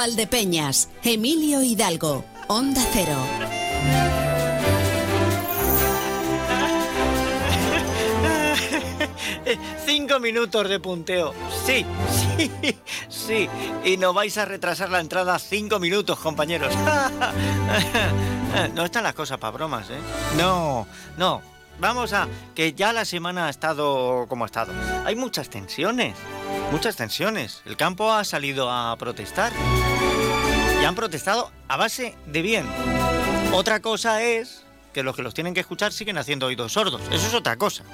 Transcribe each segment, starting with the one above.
Valdepeñas, Emilio Hidalgo, Onda Cero. Cinco minutos de punteo. Sí, sí, sí. Y no vais a retrasar la entrada cinco minutos, compañeros. No están las cosas para bromas, ¿eh? No, no. Vamos a... Que ya la semana ha estado como ha estado. Hay muchas tensiones. Muchas tensiones. El campo ha salido a protestar. Y han protestado a base de bien. Otra cosa es que los que los tienen que escuchar siguen haciendo oídos sordos. Eso es otra cosa.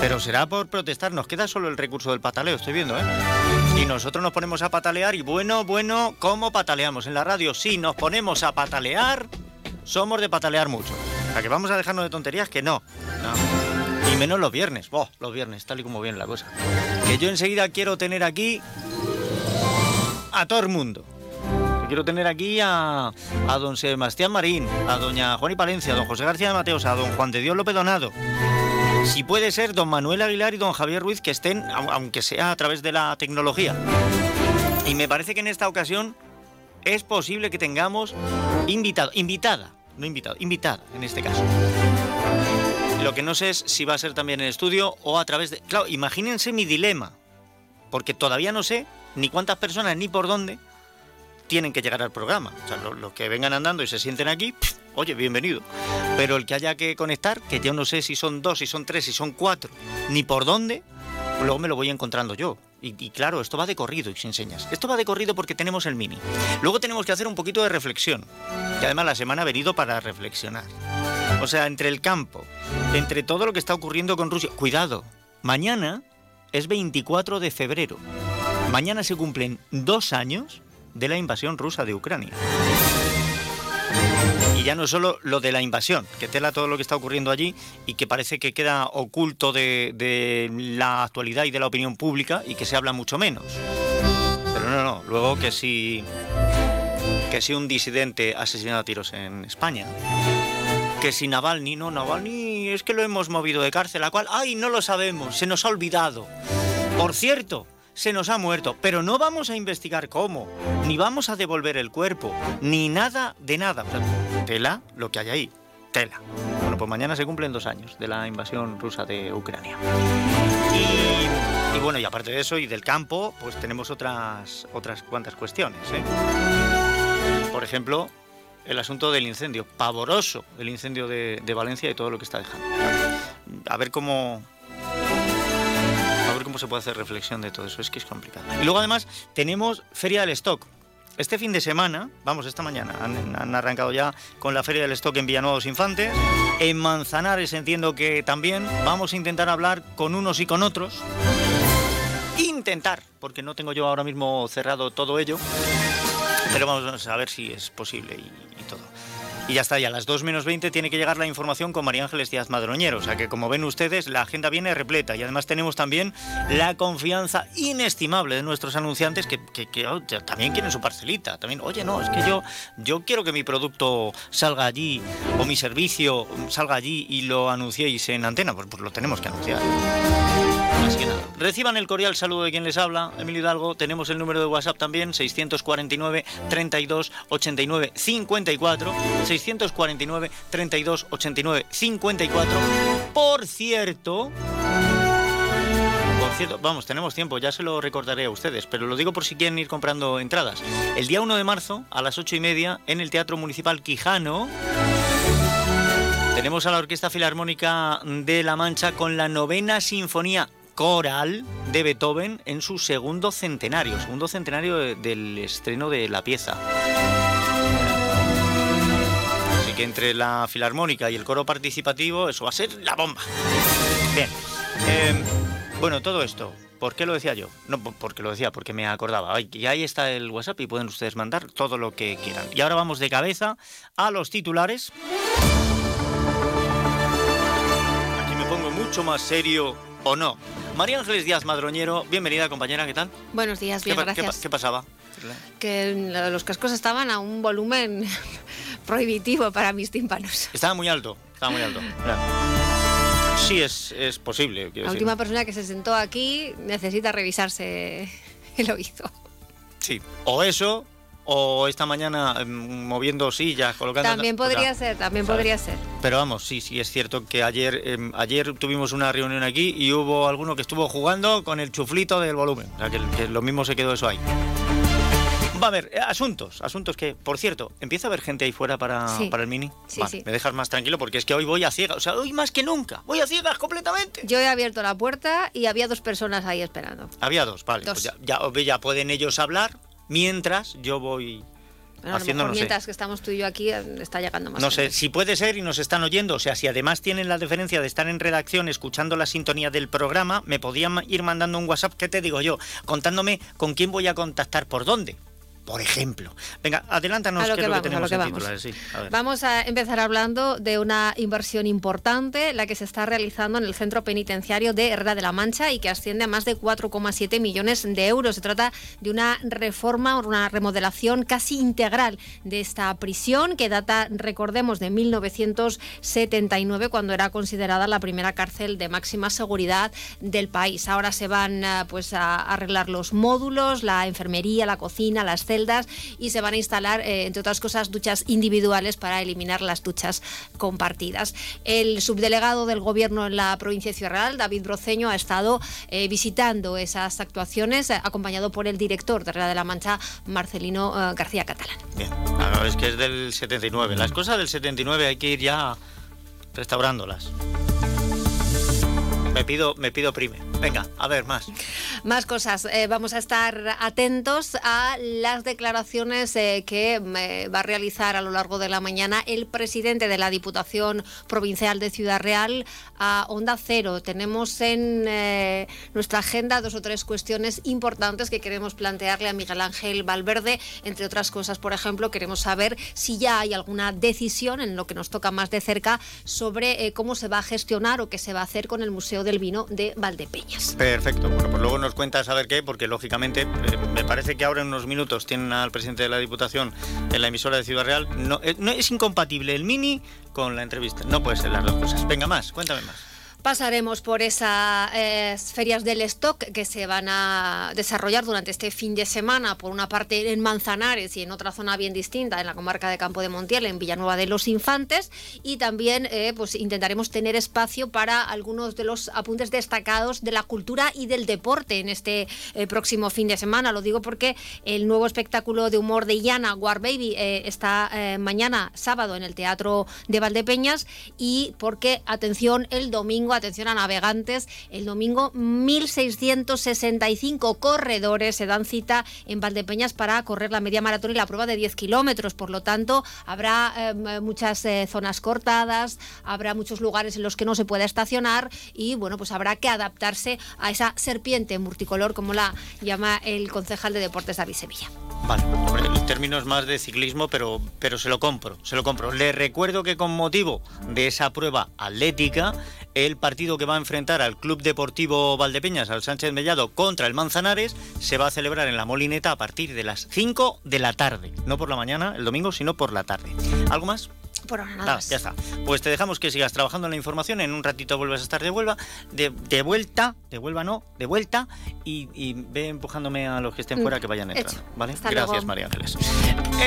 Pero será por protestar, nos queda solo el recurso del pataleo, estoy viendo, ¿eh? Y nosotros nos ponemos a patalear y bueno, bueno, ¿cómo pataleamos en la radio? Si nos ponemos a patalear, somos de patalear mucho. O sea, que vamos a dejarnos de tonterías que no. no. Y menos los viernes, Boh, los viernes, tal y como viene la cosa. Que yo enseguida quiero tener aquí a todo el mundo. Quiero tener aquí a, don Sebastián Marín, a doña Juan y Palencia, a don José García de Mateos, a don Juan de Dios López Donado. Si puede ser don Manuel Aguilar y don Javier Ruiz que estén, aunque sea a través de la tecnología. Y me parece que en esta ocasión es posible que tengamos invitado, invitada, no invitado, invitada en este caso. Lo que no sé es si va a ser también en estudio o a través de... Claro, imagínense mi dilema, porque todavía no sé ni cuántas personas ni por dónde tienen que llegar al programa. O sea, los, que vengan andando y se sienten aquí, oye, bienvenido. Pero el que haya que conectar, que yo no sé si son dos, si son tres, si son cuatro, ni por dónde, luego me lo voy encontrando yo. Y, claro, esto va de corrido y sin señas. Esto va de corrido porque tenemos el mini. Luego tenemos que hacer un poquito de reflexión. Que además la semana ha venido para reflexionar. O sea, entre el campo, entre todo lo que está ocurriendo con Rusia. Cuidado, mañana es 24 de febrero. Mañana se cumplen dos años de la invasión rusa de Ucrania. Y ya no solo lo de la invasión, que tela todo lo que está ocurriendo allí y que parece que queda oculto de, de, la actualidad y de la opinión pública y que se habla mucho menos. Pero no, no, luego que si, que si un disidente asesinado a tiros en España, que si Navalny, no, Navalny es que lo hemos movido de cárcel, la cual, ay, no lo sabemos, se nos ha olvidado. Por cierto, se nos ha muerto, pero no vamos a investigar cómo, ni vamos a devolver el cuerpo, ni nada de nada. Tela lo que hay ahí, tela. Bueno, pues mañana se cumplen dos años de la invasión rusa de Ucrania. Y, y bueno, y aparte de eso y del campo, pues tenemos otras, otras cuantas cuestiones. ¿eh? Por ejemplo, el asunto del incendio, pavoroso el incendio de, de Valencia y todo lo que está dejando. A ver cómo, se puede hacer reflexión de todo eso, es que es complicado. Y luego además tenemos Feria del Stock. Este fin de semana, vamos, esta mañana, han, han arrancado ya con la Feria del Stock en Villanueva Infantes. En Manzanares entiendo que también vamos a intentar hablar con unos y con otros. Intentar, porque no tengo yo ahora mismo cerrado todo ello. Pero vamos a ver si es posible y, y ya está, ya a las 2 menos 20 tiene que llegar la información con María Ángeles Díaz Madroñero. O sea que como ven ustedes, la agenda viene repleta. Y además tenemos también la confianza inestimable de nuestros anunciantes que, que, que oh, también quieren su parcelita. También, oye, no, es que yo, yo quiero que mi producto salga allí o mi servicio salga allí y lo anunciéis en antena. Pues, pues lo tenemos que anunciar. Reciban el cordial saludo de quien les habla, Emilio Hidalgo. Tenemos el número de WhatsApp también, 649 32 89 54. 649 32 89 54. Por cierto. Por cierto, vamos, tenemos tiempo, ya se lo recordaré a ustedes, pero lo digo por si quieren ir comprando entradas. El día 1 de marzo, a las 8 y media, en el Teatro Municipal Quijano. Tenemos a la Orquesta Filarmónica de La Mancha con la novena sinfonía coral de Beethoven en su segundo centenario, segundo centenario de, del estreno de la pieza. Así que entre la filarmónica y el coro participativo, eso va a ser la bomba. Bien. Eh, bueno, todo esto, ¿por qué lo decía yo? No, porque lo decía, porque me acordaba. Y ahí está el WhatsApp y pueden ustedes mandar todo lo que quieran. Y ahora vamos de cabeza a los titulares. Aquí me pongo mucho más serio o no. María Ángeles Díaz Madroñero, bienvenida compañera, ¿qué tal? Buenos días, bien, ¿Qué, gracias. ¿qué, ¿Qué, pasaba? Que los cascos estaban a un volumen prohibitivo para mis tímpanos. Estaba muy alto, estaba muy alto. Sí, es, es posible. La última persona que se sentó aquí necesita revisarse el oído. Sí, o eso, o esta mañana em, moviendo sillas, colocando... También o sea, podría ser, también ¿sabes? podría ser. Pero vamos, sí, sí, es cierto que ayer, em, ayer tuvimos una reunión aquí y hubo alguno que estuvo jugando con el chuflito del volumen. O sea, que, que lo mismo se quedó eso ahí. Va a haber eh, asuntos, asuntos que, por cierto, empieza a haber gente ahí fuera para, Sí. para el mini. Sí, Vale, sí. Me dejas más tranquilo porque es que hoy voy a ciegas, o sea, hoy más que nunca, voy a ciegas completamente. Yo he abierto la puerta y había dos personas ahí esperando. Había dos, vale, Dos. pues ya, ya, ya pueden ellos hablar mientras yo voy Bueno, haciendo, no sé. mientras que estamos tú y yo aquí eh, está llegando más No sé, si puede ser y nos están oyendo, o sea, si además tienen la deferencia de estar en redacción escuchando la sintonía del programa, me podían ir mandando un WhatsApp, ¿qué te digo yo? Contándome con quién voy a contactar, por dónde. Por ejemplo. Venga, adelántanos A lo que lo vamos, que a lo tenemos que en vamos. Sí, a ver. Vamos a empezar hablando de una inversión importante, la que se está realizando en el centro penitenciario de Herrera de la Mancha y que asciende a más de 4,7 millones de euros. Se trata de una reforma, una remodelación casi integral de esta prisión que data, recordemos, de 1979, cuando era considerada la primera cárcel de máxima seguridad del país. Ahora se van eh, pues a arreglar los módulos, la enfermería, la cocina, las celdas y se van a instalar, eh, entre otras cosas, duchas individuales para eliminar las duchas compartidas. El subdelegado del Gobierno en la provincia de Ciudad Real, David Broceño, ha estado eh, visitando esas actuaciones, eh, acompañado por el director de Herrera de la Mancha, Marcelino eh, García Catalán. Bien, claro, es que es del 79. Las cosas del 79 hay que ir ya restaurándolas. Me pido, me pido prime. Venga, a ver, más. Más cosas. Eh, vamos a estar atentos a las declaraciones eh, que eh, va a realizar a lo largo de la mañana el presidente de la Diputación Provincial de Ciudad Real a Onda Cero. Tenemos en eh, nuestra agenda dos o tres cuestiones importantes que queremos plantearle a Miguel Ángel Valverde. Entre otras cosas, por ejemplo, queremos saber si ya hay alguna decisión en lo que nos toca más de cerca sobre eh, cómo se va a gestionar o qué se va a hacer con el Museo del Vino de Valdepeñas. Perfecto. Bueno, pues luego nos cuentas a ver qué, porque lógicamente eh, me parece que ahora en unos minutos tienen al presidente de la Diputación en la emisora de Ciudad Real. No, eh, no es incompatible el mini con la entrevista. No puede ser las dos cosas. Venga, más, cuéntame más. Pasaremos por esas eh, ferias del stock que se van a desarrollar durante este fin de semana, por una parte en Manzanares y en otra zona bien distinta, en la comarca de Campo de Montiel, en Villanueva de los Infantes, y también eh, pues intentaremos tener espacio para algunos de los apuntes destacados de la cultura y del deporte en este eh, próximo fin de semana. Lo digo porque el nuevo espectáculo de humor de Yana, War Baby, está mañana sábado en el Teatro de Valdepeñas y porque, atención, el domingo, atención a navegantes, el domingo 1.665 corredores se dan cita en Valdepeñas para correr la media maratón y la prueba de 10 kilómetros. Por lo tanto, habrá eh, muchas eh, zonas cortadas, habrá muchos lugares en los que no se pueda estacionar y, bueno, pues habrá que adaptarse a esa serpiente multicolor, como la llama el concejal de deportes David Sevilla. Vale, hombre, el más de ciclismo, pero, pero se lo compro, se lo compro. Le recuerdo que con motivo de esa prueba atlética, el partido que va a enfrentar al Club Deportivo Valdepeñas, al Sánchez Mellado, contra el Manzanares, se va a celebrar en la Molineta a partir de las 5 de la tarde. No por la mañana, el domingo, sino por la tarde. ¿Algo más? Por ahora nada Nada, más. ya está. Pues te dejamos que sigas trabajando en la información. En un ratito vuelves a estar de vuelta, de, de vuelta, de vuelta no, de vuelta. Y, y ve empujándome a los que estén fuera que vayan Mm, Hecho. entrando. ¿Vale? Hasta Gracias, luego. María Ángeles.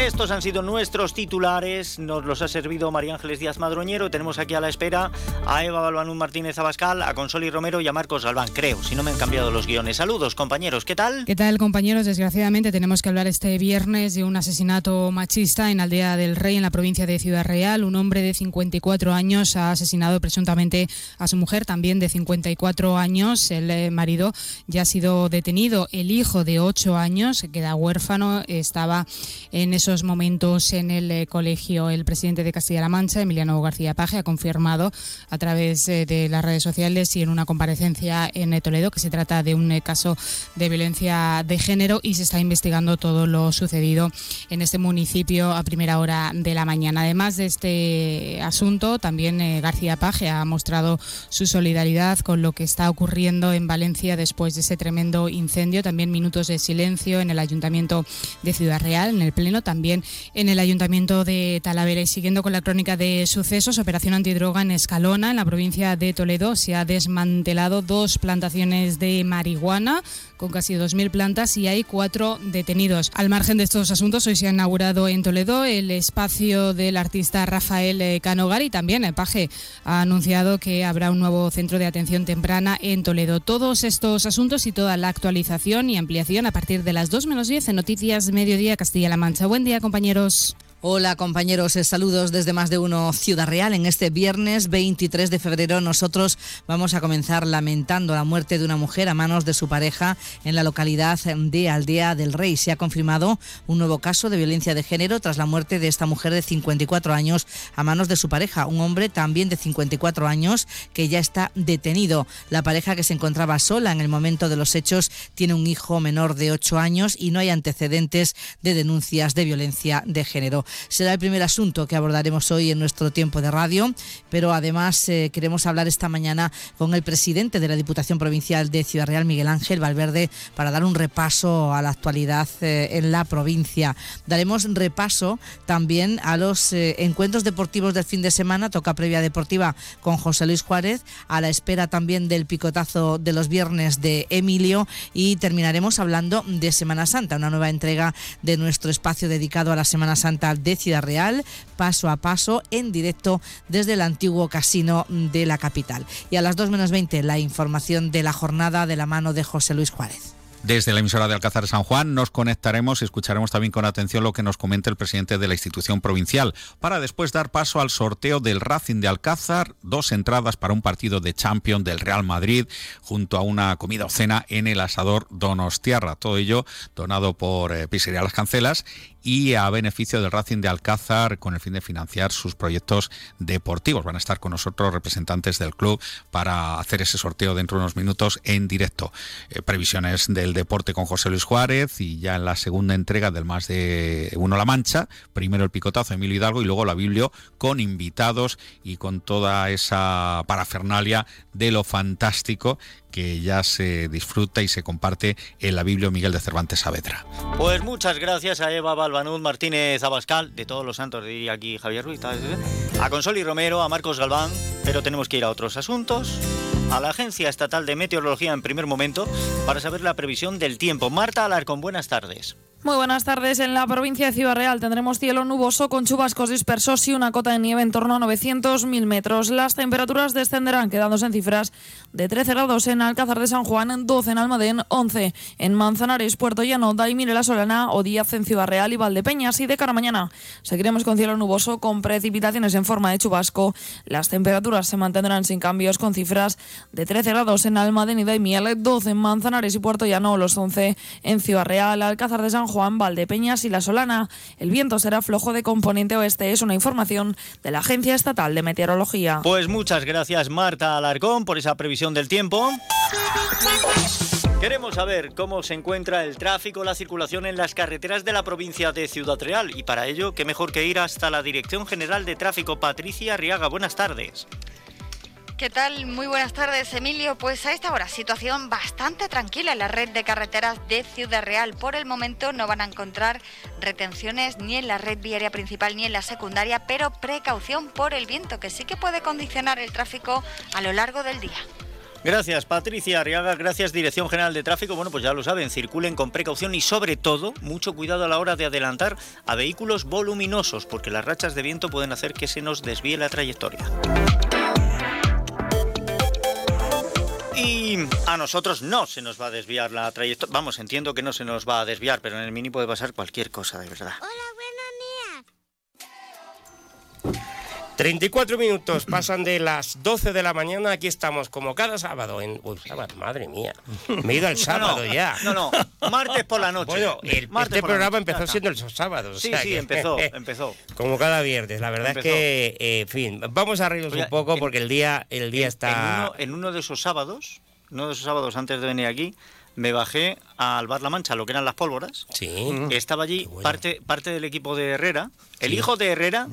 Estos han sido nuestros titulares. Nos los ha servido María Ángeles Díaz Madroñero. Tenemos aquí a la espera a Eva Balbanú Martínez Abascal, a Consoli Romero y a Marcos Galván, creo, si no me han cambiado los guiones. Saludos, compañeros. ¿Qué tal? ¿Qué tal, compañeros? Desgraciadamente tenemos que hablar este viernes de un asesinato machista en Aldea del Rey, en la provincia de Ciudad Real. Un hombre de 54 años ha asesinado presuntamente a su mujer, también de 54 años. El eh, marido ya ha sido detenido. El hijo de 8 años, que queda huérfano, estaba en esos momentos en el eh, colegio. El presidente de Castilla-La Mancha, Emiliano García Paje, ha confirmado a través eh, de las redes sociales y en una comparecencia en Toledo que se trata de un caso de violencia de género y se está investigando todo lo sucedido en este municipio a primera hora de la mañana. Además de este asunto. También eh, García Paje ha mostrado su solidaridad con lo que está ocurriendo en Valencia después de ese tremendo incendio. También minutos de silencio en el Ayuntamiento de Ciudad Real, en el Pleno, también en el Ayuntamiento de Talavera. Y siguiendo con la crónica de sucesos, operación antidroga en Escalona, en la provincia de Toledo, se ha desmantelado dos plantaciones de marihuana con casi 2.000 plantas y hay cuatro detenidos. Al margen de estos asuntos, hoy se ha inaugurado en Toledo el espacio del artista Rafael eh, Canogar y también Paje ha anunciado que habrá un nuevo centro de atención temprana en Toledo. Todos estos asuntos y toda la actualización y ampliación a partir de las 2 menos 10 en Noticias Mediodía Castilla-La Mancha. Buen día, compañeros. Hola compañeros, eh, saludos desde más de uno Ciudad Real. En este viernes 23 de febrero nosotros vamos a comenzar lamentando la muerte de una mujer a manos de su pareja en la localidad de Aldea del Rey. Se ha confirmado un nuevo caso de violencia de género tras la muerte de esta mujer de 54 años a manos de su pareja, un hombre también de 54 años que ya está detenido. La pareja que se encontraba sola en el momento de los hechos tiene un hijo menor de 8 años y no hay antecedentes de denuncias de violencia de género será el primer asunto que abordaremos hoy en nuestro tiempo de radio, pero además eh, queremos hablar esta mañana con el presidente de la Diputación Provincial de Ciudad Real, Miguel Ángel Valverde, para dar un repaso a la actualidad eh, en la provincia. Daremos repaso también a los eh, encuentros deportivos del fin de semana, toca previa deportiva con José Luis Juárez, a la espera también del picotazo de los viernes de Emilio y terminaremos hablando de Semana Santa, una nueva entrega de nuestro espacio dedicado a la Semana Santa de Ciudad Real, paso a paso, en directo desde el antiguo casino de la capital. Y a las 2 menos 20, la información de la jornada de la mano de José Luis Juárez. Desde la emisora de Alcázar de San Juan nos conectaremos y escucharemos también con atención lo que nos comenta el presidente de la institución provincial, para después dar paso al sorteo del Racing de Alcázar, dos entradas para un partido de Champions del Real Madrid, junto a una comida o cena en el asador Donostiarra. Todo ello donado por eh, Pizzería Las Cancelas y a beneficio del Racing de Alcázar con el fin de financiar sus proyectos deportivos. Van a estar con nosotros representantes del club para hacer ese sorteo dentro de unos minutos en directo. Eh, previsiones del deporte con José Luis Juárez y ya en la segunda entrega del Más de Uno La Mancha, primero el picotazo Emilio Hidalgo y luego la Biblia con invitados y con toda esa parafernalia de lo fantástico que ya se disfruta y se comparte en la Biblia Miguel de Cervantes Saavedra. Pues muchas gracias a Eva Balbanud Martínez Abascal, de todos los santos, diría aquí Javier Ruiz, a Consoli Romero, a Marcos Galván, pero tenemos que ir a otros asuntos. A la Agencia Estatal de Meteorología en primer momento para saber la previsión del tiempo. Marta Alarcón, buenas tardes. Muy buenas tardes. En la provincia de Ciudad Real tendremos cielo nuboso con chubascos dispersos y una cota de nieve en torno a 900.000 metros. Las temperaturas descenderán quedándose en cifras de 13 grados en Alcázar de San Juan, 12 en Almadén, 11 en Manzanares, Puerto Llano, Daimire La Solana o Díaz en Ciudad Real y Valdepeñas. Y de cara mañana seguiremos con cielo nuboso con precipitaciones en forma de chubasco. Las temperaturas se mantendrán sin cambios con cifras de 13 grados en Almadén y Daimiel, 12 en Manzanares y Puerto Llano, los 11 en Ciudad Real, Alcázar de San Juan Juan, Valdepeñas y La Solana. El viento será flojo de componente oeste, es una información de la Agencia Estatal de Meteorología. Pues muchas gracias Marta Alarcón por esa previsión del tiempo. Queremos saber cómo se encuentra el tráfico, la circulación en las carreteras de la provincia de Ciudad Real y para ello, qué mejor que ir hasta la Dirección General de Tráfico, Patricia Arriaga. Buenas tardes. ¿Qué tal? Muy buenas tardes, Emilio. Pues a esta hora, situación bastante tranquila en la red de carreteras de Ciudad Real. Por el momento no van a encontrar retenciones ni en la red viaria principal ni en la secundaria, pero precaución por el viento, que sí que puede condicionar el tráfico a lo largo del día. Gracias, Patricia Arriaga. Gracias, Dirección General de Tráfico. Bueno, pues ya lo saben, circulen con precaución y sobre todo, mucho cuidado a la hora de adelantar a vehículos voluminosos, porque las rachas de viento pueden hacer que se nos desvíe la trayectoria. Y a nosotros no se nos va a desviar la trayectoria. Vamos, entiendo que no se nos va a desviar, pero en el mini puede pasar cualquier cosa, de verdad. 34 minutos pasan de las 12 de la mañana. Aquí estamos como cada sábado. En... Uy, sábado, madre mía. Me he ido el sábado ya. No, no. Martes por la noche. Bueno, el, este programa empezó siendo el sábado. Sí, sí, empezó, empezó. Como cada viernes. La verdad es que, eh, en fin, vamos a reírnos un poco porque el día, el día está. En uno, de esos sábados, uno de esos sábados antes de venir aquí, me bajé al Bar La Mancha, lo que eran las pólvoras. Sí. Estaba allí parte, parte del equipo de Herrera. El hijo de Herrera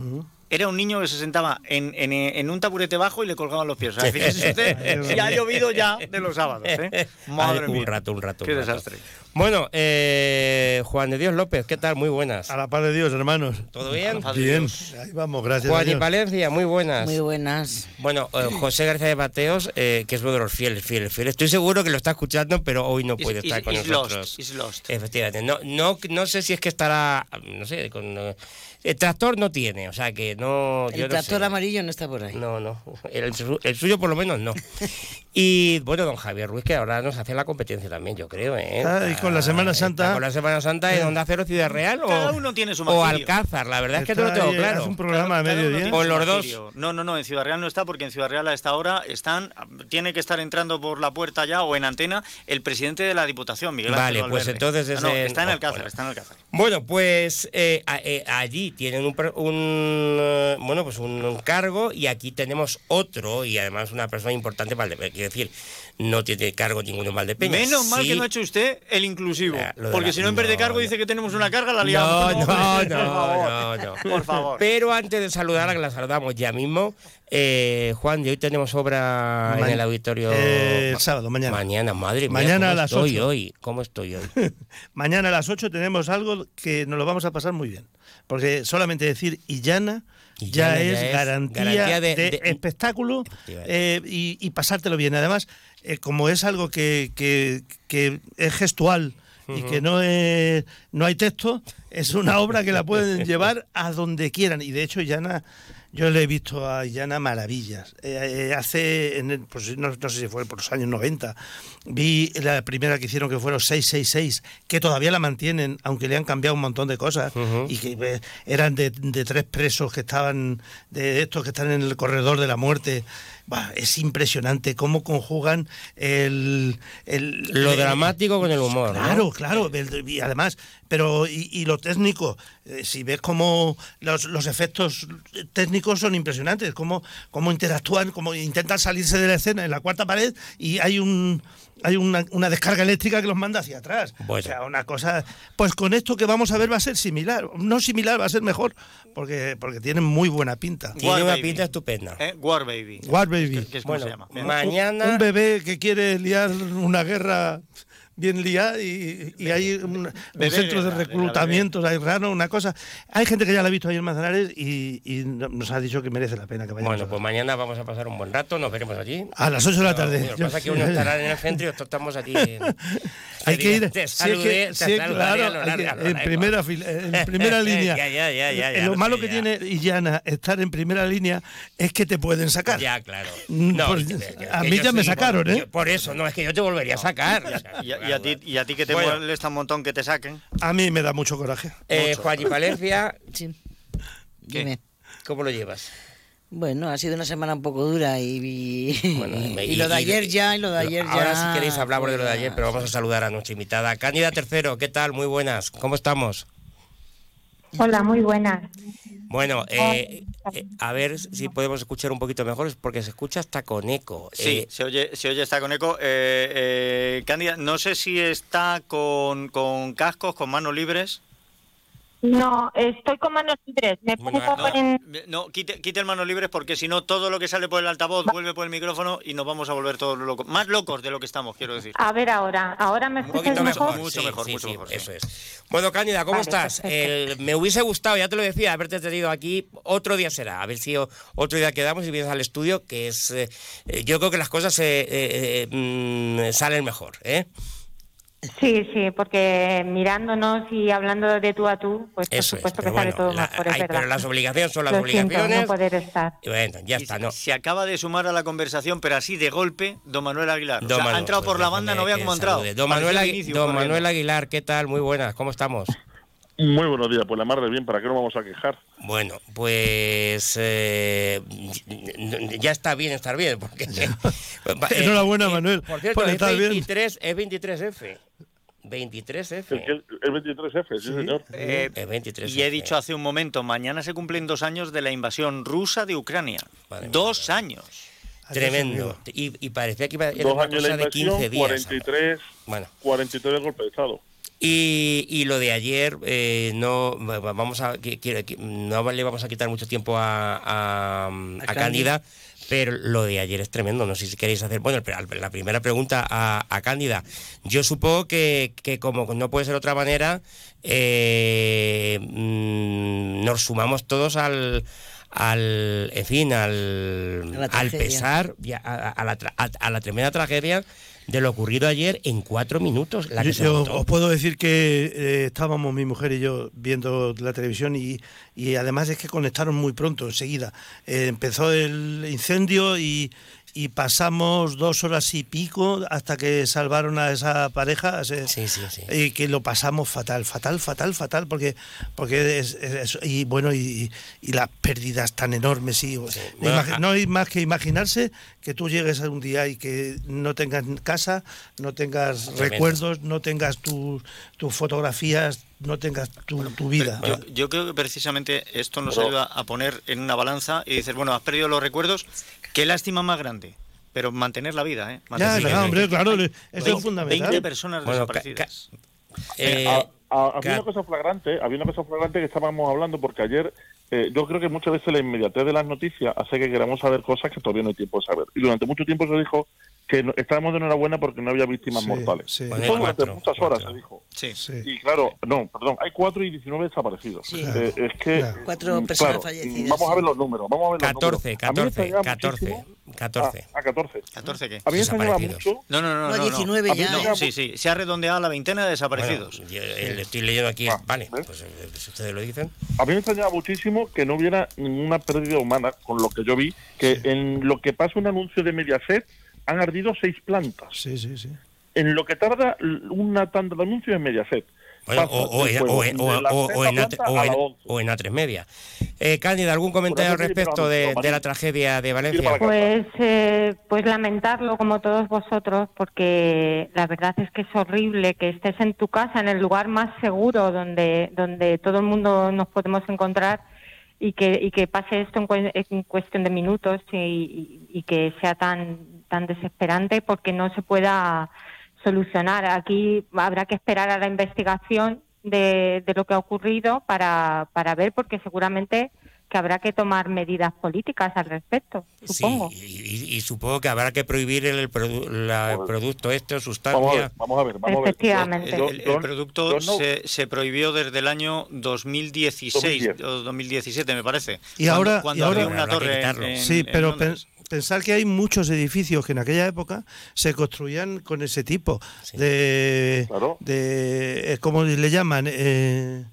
era un niño que se sentaba en, en- en un taburete bajo y le colgaban los pies. O sea, fíjese usted si ha llovido ya de los sábados. ¿eh? Madre Ay, mía. un rato, un rato. Qué un rato. desastre. Bueno, eh, Juan de Dios López, ¿qué tal? Muy buenas. A la paz de Dios, hermanos. ¿Todo bien? Bien, ahí vamos, gracias. a Juan y. Palencia, muy buenas. Muy buenas. Bueno, eh, José García de Mateos, eh, que es uno de los fieles, fieles, fieles. Estoy seguro que lo está escuchando, pero hoy no puede is- estar con is nosotros. lost, is lost. Efectivamente. No, no, no sé si es que estará, no sé, con... el tractor no tiene, o sea que no... yo El no tractor sé. amarillo no está por ahí. No, no. El, el suyo por lo menos no. Y bueno, don Javier Ruiz, que ahora nos hace la competencia también, yo creo, ¿eh? Ah, y con la Semana Está Santa. con la Semana Santa en Onda Cero Ciudad Real o, Cada uno tiene su o. Alcázar, la verdad es que no lo tengo claro. Hace un programa Cada uno mediodía. Con los dos. No, no, no, en Ciudad Real no está porque en Ciudad Real a esta hora están, tiene que estar entrando por la puerta ya o en antena el presidente de la Diputación, Miguel Vale, Ángel pues entonces Ah, no, está en Alcázar, bueno. está en Alcázar. Bueno, pues eh, a- eh, allí tienen un, per- un, eh, bueno, pues un, un cargo y aquí tenemos otro y además una persona importante, Valdepeña. Quiero decir, no tiene cargo ninguno en Valdepeña. Menos mal que no ha hecho usted el inclusivo. De porque la- si no, en vez de cargo no. dice que tenemos una carga, la liamos. No, no, no, por favor. no, no. Por favor. Pero antes de saludar, a que la saludamos ya mismo, eh, Juan, de hoy tenemos obra en el auditorio. Eh, el sábado, mañana. Mañana, madre mía. Mañana ¿cómo a las estoy ocho. hoy? ¿Cómo estoy hoy? Mañana a las 8 tenemos algo que nos lo vamos a pasar muy bien. Porque solamente decir Illana Illana ya, ya es es garantía, garantía de- de, de- espectáculo eh, y, y pasártelo bien. Además, eh, como es algo que, que- que es gestual y que no, es, no hay texto, es una obra que la pueden llevar a donde quieran. Y de hecho, Illana, yo le he visto a Illana maravillas. Eh, eh, hace, en el- pues, no, no sé si fue por los años 90, vi la primera que hicieron que fueron 666, que todavía la mantienen, aunque le han cambiado un montón de cosas, y que eh, eran de, de tres presos que estaban, de estos que están en el corredor de la muerte. Bah, es impresionante cómo conjugan el... el- Lo el- dramático con el humor. ¿no? Claro, claro, y además, pero y, y lo técnico, eh, si ves cómo los, los efectos técnicos son impresionantes, cómo, cómo interactúan, cómo intentan salirse de la escena en la cuarta pared y hay un hay una, una descarga eléctrica que los manda hacia atrás. Bueno. O sea, una cosa. Pues con esto que vamos a ver va a ser similar. No similar, va a ser mejor, porque, porque tienen muy buena pinta. Tiene una Baby. pinta estupenda. ¿Eh? War Baby. War Baby. Que es Bueno, se llama. ma-. Mañana- Un, un bebé que quiere liar una guerra bien liada y, y hay un, un Bebé centro de guerra, reclutamiento ahí raro, una cosa. Hay gente que ya la ha visto ahí en Manzanares y, y no- nos ha dicho que merece la pena que vayamos. Bueno, a pues mañana vamos a pasar un buen rato, nos veremos allí. a las 8 de la tarde. Lo que pasa es que uno estará en el centro y otros estamos aquí. en- hay que ir. Te saludé, que- te sí, saludaré claro, a lo hay largo, que- a lo en primera fila, en primera línea. Ya, ya, ya, ya, ya, lo lo malo sé, que ya. tiene Illana estar en primera línea es que te pueden sacar. Ya, claro. Mm, pues, es que- es a que mí yo ya me sacaron, ¿eh? yo- Por eso, no, es que yo te volvería a sacar. o sea, Y, a- ti, y a ti que te Bueno. molesta un montón que te saquen. A mí me da mucho coraje. Eh, Juan y Valencia, Sí. ¿Qué? Dime. ¿cómo lo llevas? Bueno, ha sido una semana un poco dura y, y, Bueno, y lo de ayer ya, y lo de ayer ya. Ahora si queréis hablamos de lo de ayer, pero vamos a saludar a nuestra invitada. Cándida Tercero, ¿qué tal? Muy buenas, ¿cómo estamos? Hola, muy buenas. Bueno, eh, eh, a ver si podemos escuchar un poquito mejor, es porque se escucha hasta con eco. Sí, Eh, se oye, se oye está con eco. Eh, eh, Cándida, no sé si está con, con cascos, con manos libres. No, estoy con manos libres. Me pongo No, en... no, quite, quite el manos libres porque si no todo lo que sale por el altavoz vuelve por el micrófono y nos vamos a volver todos locos. Más locos de lo que estamos, quiero decir. A ver ahora, ¿ahora me un escuchas poquito mejor? mejor, Mucho sí, mejor, sí, mucho sí, mejor, sí. Eso es. Bueno, Cándida, ¿cómo Vale, estás? El- me hubiese gustado, ya te lo decía, haberte tenido aquí. Otro día será, a ver si o- otro día quedamos y vienes al estudio, que es. eh, eh, yo creo que las cosas eh, eh, eh, mm, salen mejor, ¿eh? Sí, sí, porque mirándonos y hablando de tú a tú, pues por Eso supuesto que sale bueno, todo la- mejor, es ay, verdad. pero las obligaciones son las Lo siento, obligaciones. no poder estar. Y bueno, ya Y está, se- ¿no? Se acaba de sumar a la conversación, pero así de golpe, don Manuel Aguilar. O Don sea, Manuel, ha entrado pues por la déjame banda, no vea que cómo ha entrado. Don Manuel, inicio don. Manuel Aguilar, ¿qué tal? Muy buenas, ¿cómo estamos? Muy buenos días, pues la mar de bien, ¿para qué nos vamos a quejar? Bueno, pues eh, ya está bien estar bien, porque... eh, Enhorabuena, Manuel, Por cierto, por es estar bien. 23, es 23F. 23F. El, que- el 23F, sí, señor. Eh, Es 23F. y he dicho hace un momento, mañana se cumplen dos años de la invasión rusa de Ucrania. Madre dos años. Tremendo. Y, y parecía que iba era Dos una cosa de invasión, 15 días. 43, Bueno, 43 de golpe de Estado. Y, y lo de ayer, eh, no vamos a que- no le vamos a quitar mucho tiempo a, a, a Cándida. Cándida, pero lo de ayer es tremendo. No sé si queréis hacer. Bueno, la primera pregunta a, a Cándida. Yo supongo que, que como no puede ser otra manera, eh, mm, nos sumamos todos al. Al, en fin, al, al pesar, y a, a- a la, tra- a- a la tremenda tragedia de lo ocurrido ayer en cuatro minutos. La que Yo, se yo montó. os puedo decir que eh, estábamos mi mujer y yo viendo la televisión y, y además es que conectaron muy pronto, enseguida. Eh, empezó el incendio y, y pasamos dos horas y pico hasta que salvaron a esa pareja. ese- Sí, sí, sí. Y que lo pasamos fatal, fatal, fatal, fatal, porque porque es, es- y bueno y, y las pérdidas tan enormes y Bueno, no hay más que imaginarse que tú llegues a un día y que no tengas casa, no tengas Tremendo. recuerdos, no tengas tu- tus fotografías, no tengas tu, tu vida. Yo, yo creo que precisamente esto nos ayuda a poner en una balanza y dices, bueno, has perdido los recuerdos, qué lástima más grande. Pero mantener la vida, ¿eh? Ya, Mantener la claro, vida. hombre, claro, eso es 20 fundamental. 20 personas Bueno, desaparecidas. Eh, ah, había una cosa flagrante, había una cosa flagrante que estábamos hablando porque ayer eh, yo creo que muchas veces la inmediatez de las noticias hace que queramos saber cosas que todavía no hay tiempo de saber. Y durante mucho tiempo se dijo que no- estábamos de enhorabuena porque no había víctimas Sí, mortales. sí. Eso Bueno, durante cuatro, muchas horas cuatro. se dijo. Sí. Sí. Y claro, no, perdón, hay 4 y 19 desaparecidos. Sí. Eh, es que. Claro. Cuatro mm, personas claro, fallecidas, Vamos a ver los números. Vamos a ver los 14, números. A mí me 14, extrañaba 14, muchísimo- 14. Ah, a 14. ¿14 qué? A mí me mucho. No, no, no, No, no. 19 no. ya, No, sí, sí. Se ha redondeado a la veintena de desaparecidos. Bueno, yo, eh, estoy leyendo aquí, Ah, vale, ¿ves? pues eh, si ustedes lo dicen. A mí me extrañaba muchísimo que no hubiera ninguna pérdida humana, con lo que yo vi, que en lo que pasa un anuncio de Mediaset han ardido seis plantas. Sí, sí, sí. En lo que tarda una tanda de anuncios en Mediaset. O, en- fuego o en- de o- la o- o sexta en A- planta o a en- la once. o en A3 Media. Eh, Cándida, ¿algún comentario al respecto de, de la tragedia de Valencia? Pues, eh, pues lamentarlo como todos vosotros, porque la verdad es que es horrible que estés en tu casa, en el lugar más seguro donde, donde todo el mundo nos podemos encontrar y que, y que pase esto en, cue- en cuestión de minutos y, y- y que sea tan, tan desesperante porque no se pueda solucionar. Aquí habrá que esperar a la investigación de, de lo que ha ocurrido para, para ver, porque seguramente que habrá que tomar medidas políticas al respecto, supongo. Sí, y, y- y supongo que habrá que prohibir el, produ- la- el producto este o Vamos a sustancia. ver, vamos a ver. Vamos a ver. Efectivamente. El, producto yo no- se, se prohibió desde el año 2016 2010. o 2017, me parece. Y cuando, ahora- cuando y ahora- una torre en- en- Sí, en pero Londres. Pen- pensar que hay muchos edificios que en aquella época se construían con ese tipo Sí. de, Claro. de eh, ¿cómo le llaman? Eh,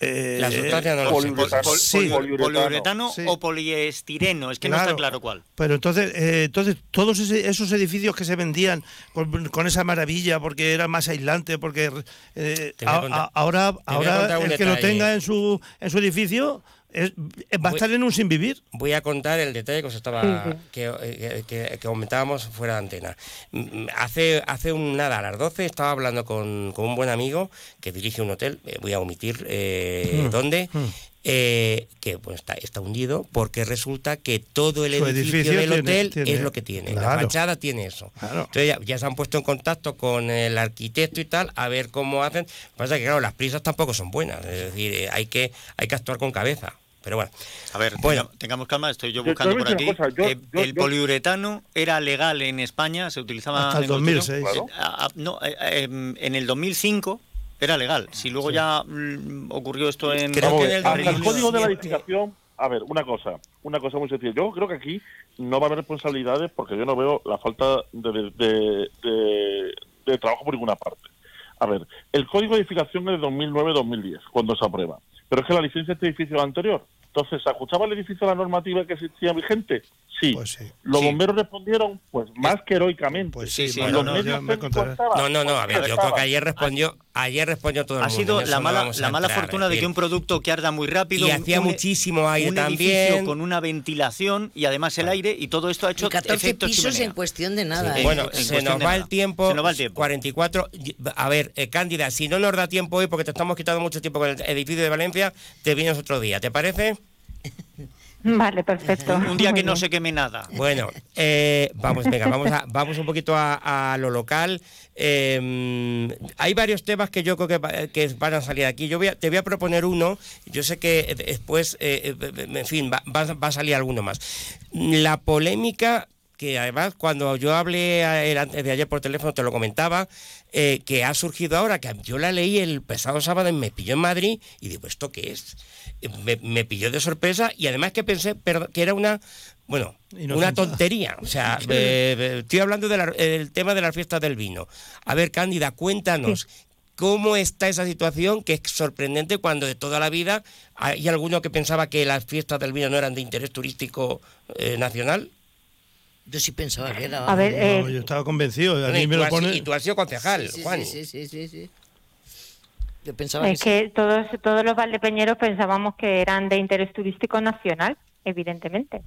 eh, La sustancia no poliuretano. Pol- Sí. poli- Poliuretano. Sí. o poliestireno, es que no está Claro. cuál. Pero entonces, eh, entonces todos ese- esos edificios que se vendían con, con esa maravilla porque era más aislante, porque eh, a a- ahora, ahora el que lo tenga en su en su edificio es- eh, va a Voy- estar en un sin vivir. Voy a contar el detalle que os estaba. Que, eh, que- que comentábamos fuera de antena. Mm, Hace hace un nada a las 12 estaba hablando con, con un buen amigo que dirige un hotel, eh, voy a omitir eh, Mm, dónde. mm. eh, que pues, está, está hundido porque resulta que todo el edificio, edificio del tiene- hotel tiene- es lo que tiene. La fachada tiene eso. Claro. Entonces ya, ya se han puesto en contacto con el arquitecto y tal a ver cómo hacen. Pasa que claro, las prisas tampoco son buenas. Es decir, hay que, hay que actuar con cabeza. Pero bueno. A ver, Bueno. tengamos calma, estoy yo buscando yo por aquí. cosa, yo- Eh, yo- el yo- poliuretano era legal en España, se utilizaba Hasta el en construcción. 2006. Eh, a- a- no, eh, eh, en el 2005 era legal. Si luego ya mm, ocurrió esto en Creo Vamos que en el hasta el 2000 código de la edificación, a ver, una cosa, una cosa muy sencilla. Yo creo que aquí no va a haber responsabilidades porque yo no veo la falta de, de- de- de- de trabajo por ninguna parte. A ver, el código de edificación es de 2009-2010, cuando se aprueba. Pero es que la licencia de este edificio es anterior. Entonces, ¿se ajustaba el edificio a la normativa que existía vigente? Sí. Pues sí. ¿Los Sí. bomberos respondieron? Pues más que heroicamente. Pues Sí, sí, no, no, no, medios me No, no, no, a ver, pues yo creo que ayer respondió, ayer respondió todo el Ha mundo. sido en eso la mala, la mala entrar, fortuna de que un producto que arda muy rápido. Y un- hacía un- muchísimo aire un también. edificio con una ventilación y además el aire y todo esto ha hecho Y 14 efectos pisos chimenea. en cuestión de nada. Sí. ¿eh? Bueno, en se cuestión nos de va nada. el tiempo. Se nos va el tiempo. 44. A ver, eh, Cándida, si no nos da tiempo hoy porque te estamos quitando mucho tiempo con el edificio de Valencia, te vienes otro día. ¿Te parece? Vale, perfecto. Un día Muy que no se queme nada. Bueno, eh, vamos, venga, vamos, a, vamos un poquito a, a lo local. Eh, hay varios temas que yo creo que, va- que van a salir aquí. Yo voy a- te voy a proponer uno. Yo sé que después, eh, eh, en fin, va, va- va a salir alguno más. La polémica que además cuando yo hablé a él antes de ayer por teléfono te lo comentaba, eh, que ha surgido ahora, que yo la leí el pasado sábado y me pilló en Madrid y digo, ¿esto qué es? Eh, Me, me pilló de sorpresa y además que pensé perdón, que era una, bueno, una tontería. O sea, eh, estoy hablando del tema de las fiestas del vino. A ver, Cándida, cuéntanos. ¿Cómo está esa situación que es sorprendente cuando de toda la vida hay alguno que pensaba que las fiestas del vino no eran de interés turístico eh, nacional? Yo sí pensaba que era. A ver, eh, No, yo estaba convencido. A mí y, me tú lo has, pone. y tú has sido concejal, Sí, Juan. sí, sí, sí, sí, sí. Yo pensaba Es que, sí. que todos, todos los valdepeñeros pensábamos que eran de interés turístico nacional, evidentemente.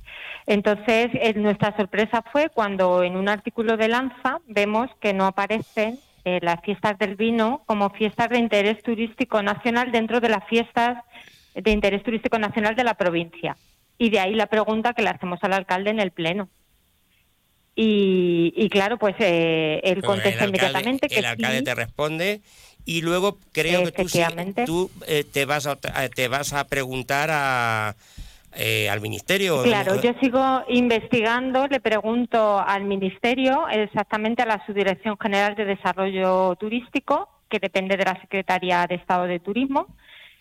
Entonces, eh, nuestra sorpresa fue cuando en un artículo de Lanza vemos que no aparecen eh, las fiestas del vino como fiestas de interés turístico nacional dentro de las fiestas de interés turístico nacional de la provincia. Y de ahí la pregunta que le hacemos al alcalde en el Pleno. Y, y claro, pues eh, él Pero contesta el alcalde, inmediatamente que el alcalde sí. te responde y luego creo que tú, sí- Efectivamente. tú, eh, te, vas a, eh, te vas a preguntar a, eh, al ministerio. Claro, yo sigo investigando, le pregunto al Ministerio, exactamente a la Subdirección General de Desarrollo Turístico, que depende de la Secretaría de Estado de Turismo,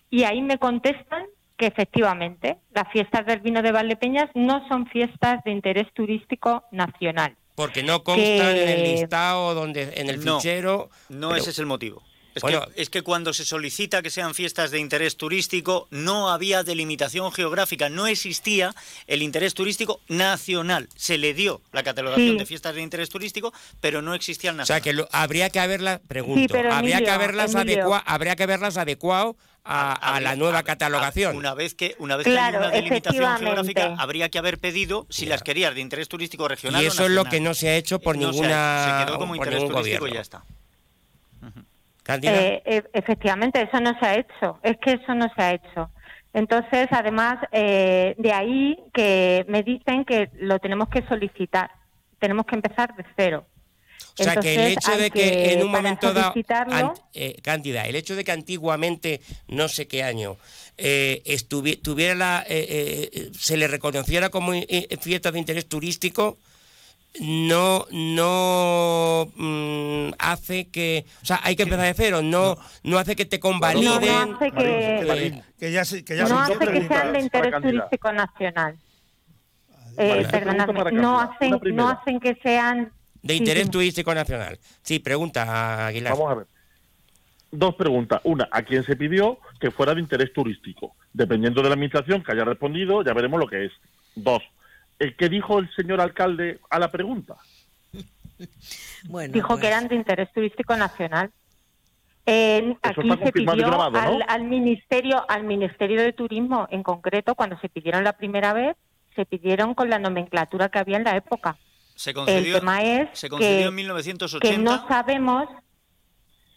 y ahí me contestan que efectivamente las fiestas del vino de Valdepeñas no son fiestas de interés turístico nacional. Porque no constan que- en el listado, donde, en el No, fichero. No, pero- ese es el motivo. Es, Bueno. que, es que cuando se solicita que sean fiestas de interés turístico, no había delimitación geográfica, no existía el interés turístico nacional. Se le dio la catalogación Sí. de fiestas de interés turístico, pero no existía el O sea, nacional. que lo- habría que haberlas, pregunto, habría que haberlas adecua- habría que haberlas adecuado a, a la nueva catalogación. Una vez que, una vez que hay una delimitación geográfica, habría que haber pedido si las querías de interés turístico regional y o eso es lo que no se ha hecho por No se ha ninguna hecho, se quedó como por interés ningún turístico gobierno. y ya está. Eh, e- efectivamente, eso no se ha hecho. Es que eso no se ha hecho. Entonces, además, eh, de ahí que me dicen que lo tenemos que solicitar. Tenemos que empezar de cero. O sea, que el hecho de que, en un momento dado, ant- eh, Cándida, el hecho de que antiguamente, no sé qué año, eh, estuvi- tuviera la, eh, eh, se le reconociera como eh, eh, fiesta de interés turístico, no, no mm, hace que, o sea, hay que empezar de cero, no, no. hace que te convaliden. No, no hace que- que ya que ya no se- hace que preguntas sean de interés turístico nacional. Vale, Eh, no hacen, no hacen que sean De interés sí. turístico nacional. Sí, pregunta, Aguilar. Vamos a ver. Dos preguntas. Una, ¿a quién se pidió que fuera de interés turístico? Dependiendo de la administración que haya respondido, ya veremos lo que es. Dos, ¿el ¿qué dijo el señor alcalde a la pregunta? Bueno, dijo pues, que eran de interés turístico nacional. Eh, aquí está se confirmado y pidió grabado, ¿no? al, al ministerio, al ministerio de turismo en concreto, cuando se pidieron la primera vez, se pidieron con la nomenclatura que había en la época. Se El concedió, tema es se concedió que, en 1980. que no sabemos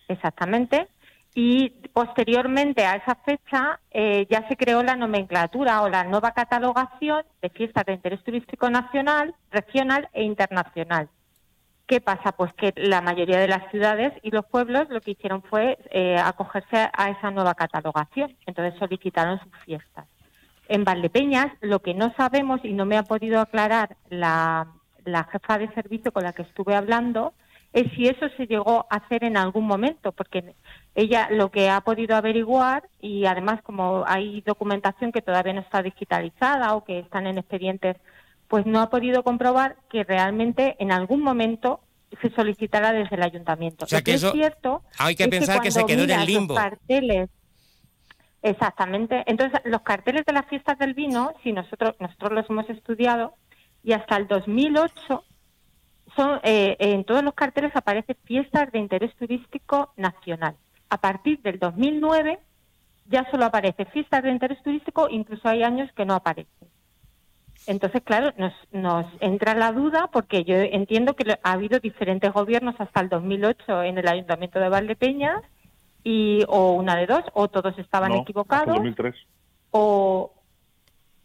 exactamente y posteriormente a esa fecha eh, ya se creó la nomenclatura o la nueva catalogación de fiestas de interés turístico nacional, regional e internacional. ¿Qué pasa? Pues que la mayoría de las ciudades y los pueblos lo que hicieron fue eh, acogerse a esa nueva catalogación. Entonces solicitaron sus fiestas. En Valdepeñas lo que no sabemos y no me ha podido aclarar la, la jefa de servicio con la que estuve hablando es si eso se llegó a hacer en algún momento, porque ella lo que ha podido averiguar y además como hay documentación que todavía no está digitalizada o que están en expedientes, pues no ha podido comprobar que realmente en algún momento se solicitara desde el ayuntamiento. O sea, que que eso es cierto hay que pensar que se quedó en el los limbo. carteles Exactamente. Entonces, los carteles de las fiestas del vino, si nosotros nosotros los hemos estudiado, y hasta el 2008 son, eh, en todos los carteles aparece fiestas de interés turístico nacional. A partir del 2009 ya solo aparece fiestas de interés turístico, incluso hay años que no aparecen. Entonces, claro, nos, nos entra la duda porque yo entiendo que ha habido diferentes gobiernos hasta el 2008 en el Ayuntamiento de Valdepeñas y o una de dos, o todos estaban No, hasta equivocados, 2003. o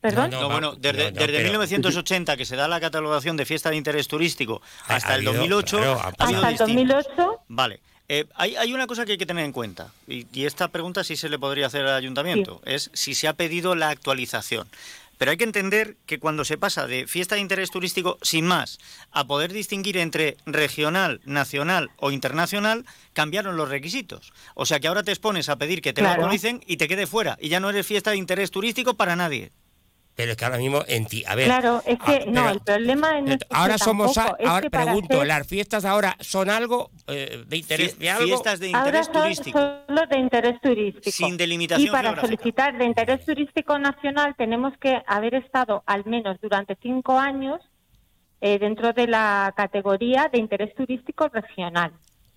¿Perdón? No, bueno, desde, no, no, desde pero- 1980 que se da la catalogación de fiesta de interés turístico Ha- hasta ha el habido, 2008 claro, ha Hasta el distintos. 2008 Vale. Eh, hay, hay una cosa que hay que tener en cuenta, y, y esta pregunta sí se le podría hacer al ayuntamiento, es si se ha pedido la actualización. Pero hay que entender que cuando se pasa de fiesta de interés turístico sin más a poder distinguir entre regional, nacional o internacional, cambiaron los requisitos. O sea que ahora te expones a pedir que te lo Claro. actualicen y te quede fuera. Y ya no eres fiesta de interés turístico para nadie. Pero es que ahora mismo en ti, a ver. Claro, es que ah, no, pero- el problema en es que ahora somos, tampoco, a- es ahora que pregunto, ser- ¿las fiestas ahora son algo eh, de interés de algo? Fiestas de Ahora interés son turístico. solo de interés turístico. Sin delimitación Y para geográfica. solicitar de interés turístico nacional tenemos que haber estado al menos durante cinco años eh, dentro de la categoría de interés turístico regional.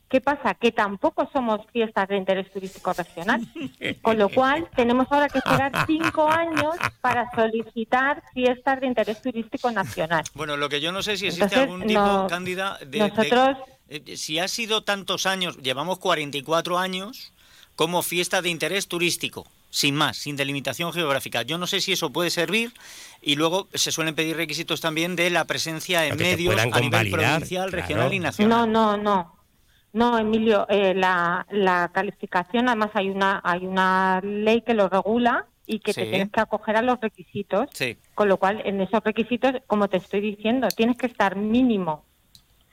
¿Qué pasa? Que tampoco somos fiestas de interés turístico regional. Con lo cual, tenemos ahora que esperar cinco años para solicitar fiestas de interés turístico nacional. Bueno, lo que yo no sé si existe Entonces, algún tipo, no- Cándida, de, de- nosotros- eh, si ha sido tantos años, llevamos 44 años como fiesta de interés turístico, sin más, sin delimitación geográfica. Yo no sé si eso puede servir y luego se suelen pedir requisitos también de la presencia en medios a nivel provincial, claro. regional y nacional. No, no, no. No, Emilio, eh, la, la calificación, además hay una, hay una ley que lo regula y que te tienes que acoger a los requisitos, Sí. con lo cual en esos requisitos, como te estoy diciendo, tienes que estar mínimo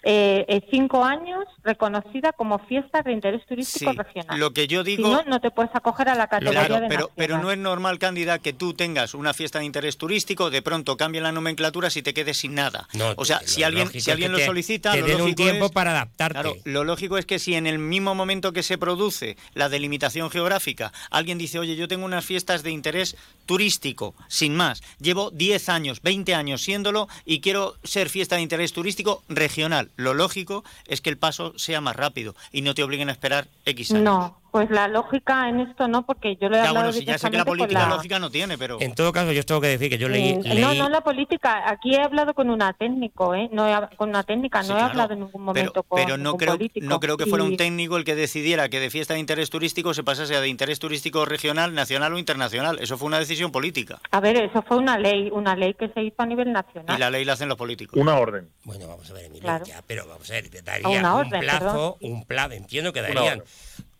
eh, eh, cinco años reconocida como fiesta de interés turístico Sí, regional. lo que yo Si digo- no, no te puedes acoger a la categoría Claro, de pero, pero no es normal, Cándida, que tú tengas una fiesta de interés turístico, de pronto cambien la nomenclatura si te quedes sin nada. No, o sea, si alguien, si alguien lo te- solicita, te lo den un tiempo es- para adaptarte. Claro, lo lógico es que si en el mismo momento que se produce la delimitación geográfica, alguien dice, oye, yo tengo unas fiestas de interés turístico, sin más, llevo 10 años, 20 años siéndolo y quiero ser fiesta de interés turístico regional. Lo lógico es que el paso sea más rápido y no te obliguen a esperar X años. Pues la lógica en esto no, porque yo lo he Ya, hablado bueno, si ya sé que la política la- lógica no tiene, pero... En todo caso, yo os tengo que decir que yo leí... Eh, leí- No, no la política. Aquí he hablado con una técnico, ¿eh? No he, con una técnica, Sí, no he claro. hablado en ningún momento pero, con pero no ningún creo político. no creo que fuera Y- un técnico el que decidiera que de fiesta de interés turístico se pasase a de interés turístico regional, nacional o internacional. Eso fue una decisión política. A ver, eso fue una ley, una ley que se hizo a nivel nacional. Y la ley la hacen los políticos. Una orden. Bueno, vamos a ver, Emilio, Claro. ya, pero vamos a ver, daría una un orden, plazo, un plazo, entiendo que darían. Una,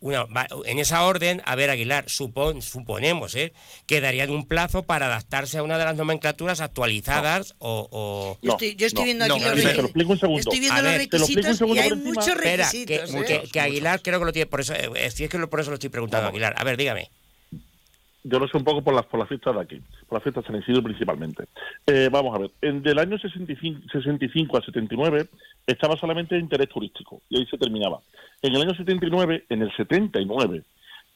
va- en esa orden, a ver, Aguilar, supon, suponemos ¿eh? que darían un plazo para adaptarse a una de las nomenclaturas actualizadas o, o- Yo estoy- yo estoy viendo aquí los requisitos. Te lo explico un segundo. Estoy viendo A los ver, te lo explico un requisitos y hay muchos Espera, requisitos, que, ¿eh? que- que Aguilar creo que lo tiene, por eso, eh, si es que lo- por eso lo estoy preguntando, Aguilar. A ver, dígame. Yo lo sé un poco por las, por las fiestas de aquí, por las fiestas de San Isidro principalmente. Eh, vamos a ver, en, del año 65, 65 a 79 estaba solamente de interés turístico y ahí se terminaba. En el año 79, en el 79,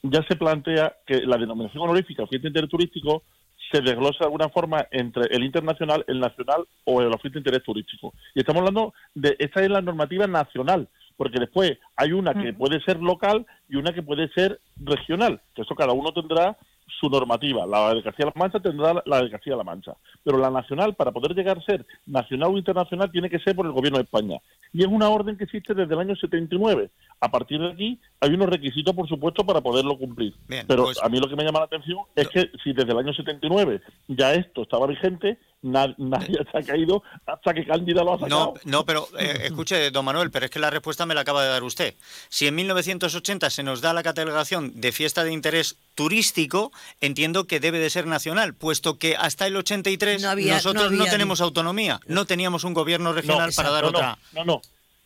ya se plantea que la denominación honorífica fiesta de interés turístico se desglosa de alguna forma entre el internacional, el nacional o el fiesta de interés turístico. Y estamos hablando de, esta es la normativa nacional, porque después hay una que puede ser local y una que puede ser regional, que eso cada uno tendrá su normativa. La de Castilla-La Mancha tendrá la- de Castilla-La Mancha. Pero la nacional, para poder llegar a ser nacional o internacional, tiene que ser por el gobierno de España. Y es una orden que existe desde el año 79. A partir de aquí hay unos requisitos, por supuesto, para poderlo cumplir. Bien, Pero pues- a mí lo que me llama la atención es que si desde el año 79 ya esto estaba vigente, na- nadie se ha caído hasta que Cándida lo ha sacado. No, no, pero eh, escuche, don Manuel, pero es que la respuesta me la acaba de dar usted. Si en 1980 se nos da la catalogación de fiesta de interés turístico, entiendo que debe de ser nacional, puesto que hasta el 83 No había- nosotros no tenemos autonomía, no teníamos un gobierno regional para dar no, otra. No, no,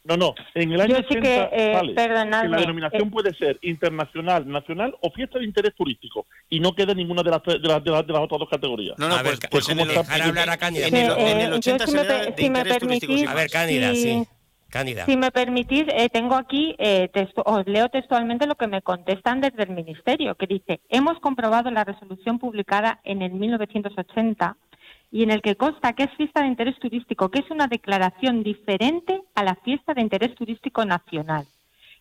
no, no. En el año Yo sí 80 que, eh, perdonadme, que la denominación eh, puede ser internacional, nacional o fiesta de interés turístico y no queda ninguna de las, de las, de las, de las otras dos categorías. No, no, A ver, pues, Ca- pues en ¿cómo el, dejar hablar a Cándida? en el- Sí, en el eh, 80 yo si se me de si interés turístico. permitís- A ver. Cándida, Sí. sí. Cándida. Si me permitís, eh, tengo aquí, eh, textu- os leo textualmente lo que me contestan desde el Ministerio, que dice, hemos comprobado la resolución publicada en el 1980 y en el que consta que es fiesta de interés turístico, que es una declaración diferente a la fiesta de interés turístico nacional.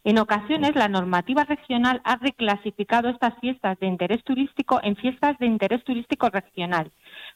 En ocasiones, la normativa regional ha reclasificado estas fiestas de interés turístico en fiestas de interés turístico regional.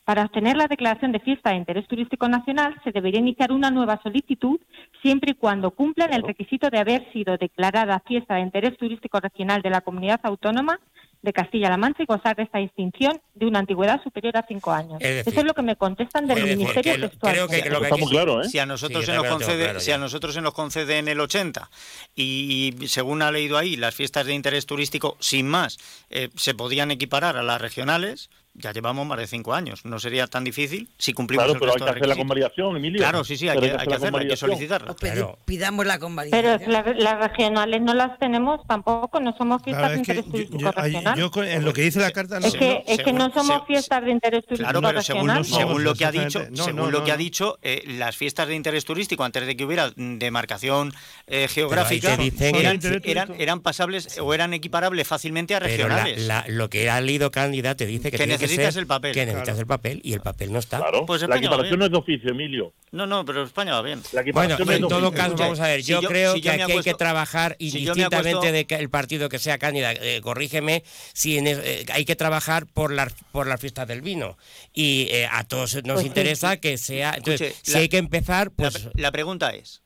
Para obtener la declaración de fiesta de interés turístico nacional, se debería iniciar una nueva solicitud siempre y cuando cumplan el requisito de haber sido declarada fiesta de interés turístico regional de la comunidad autónoma de Castilla-La Mancha y gozar de esta distinción de una antigüedad superior a cinco años. Es decir, Eso es lo que me contestan del Ministerio que textual. creo que lo que aquí- Si a nosotros Sí, se nos concede, claro si a nosotros se nos concede en el 80 y, y según ha leído ahí las fiestas de interés turístico sin más eh, se podían equiparar a las regionales, ya llevamos más de cinco años. No sería tan difícil si cumplimos Claro, el pero hay que hacer la convalidación, Emilio. Claro, sí, sí, hay que, hay que la hacerla, hay que solicitarla. Pedi- Pidamos la convalidación. Pero las, las regionales no las tenemos tampoco, no somos fiestas Claro, de interés yo, turístico yo- regional. yo en lo que dice la carta no es que, es que no somos fiestas de interés turístico Claro, pero según, regional. según lo que ha dicho. No, según no, lo no, que ha no. dicho, eh, las fiestas de interés turístico antes de que hubiera demarcación eh, geográfica eran, eran, eran pasables o eran equiparables fácilmente a Pero la- regionales. la- lo que ha leído Cándida te dice que, Que tiene necesitas ser- el papel. Que necesitas Claro. el papel y el papel no está. Claro, Pues la equiparación no es de oficio, Emilio. No, no, pero España va bien. La Bueno, no en de todo oficio. caso, vamos a ver, Si yo, creo si yo que aquí hay que trabajar si indistintamente acuesto- de que el partido que sea Cándida, eh, corrígeme, si en eh, hay que trabajar por las por las fiestas del vino. Y eh, a todos nos Pues sí. interesa que sea... Entonces, Escuche, si la- hay que empezar, La, pues... la pregunta es,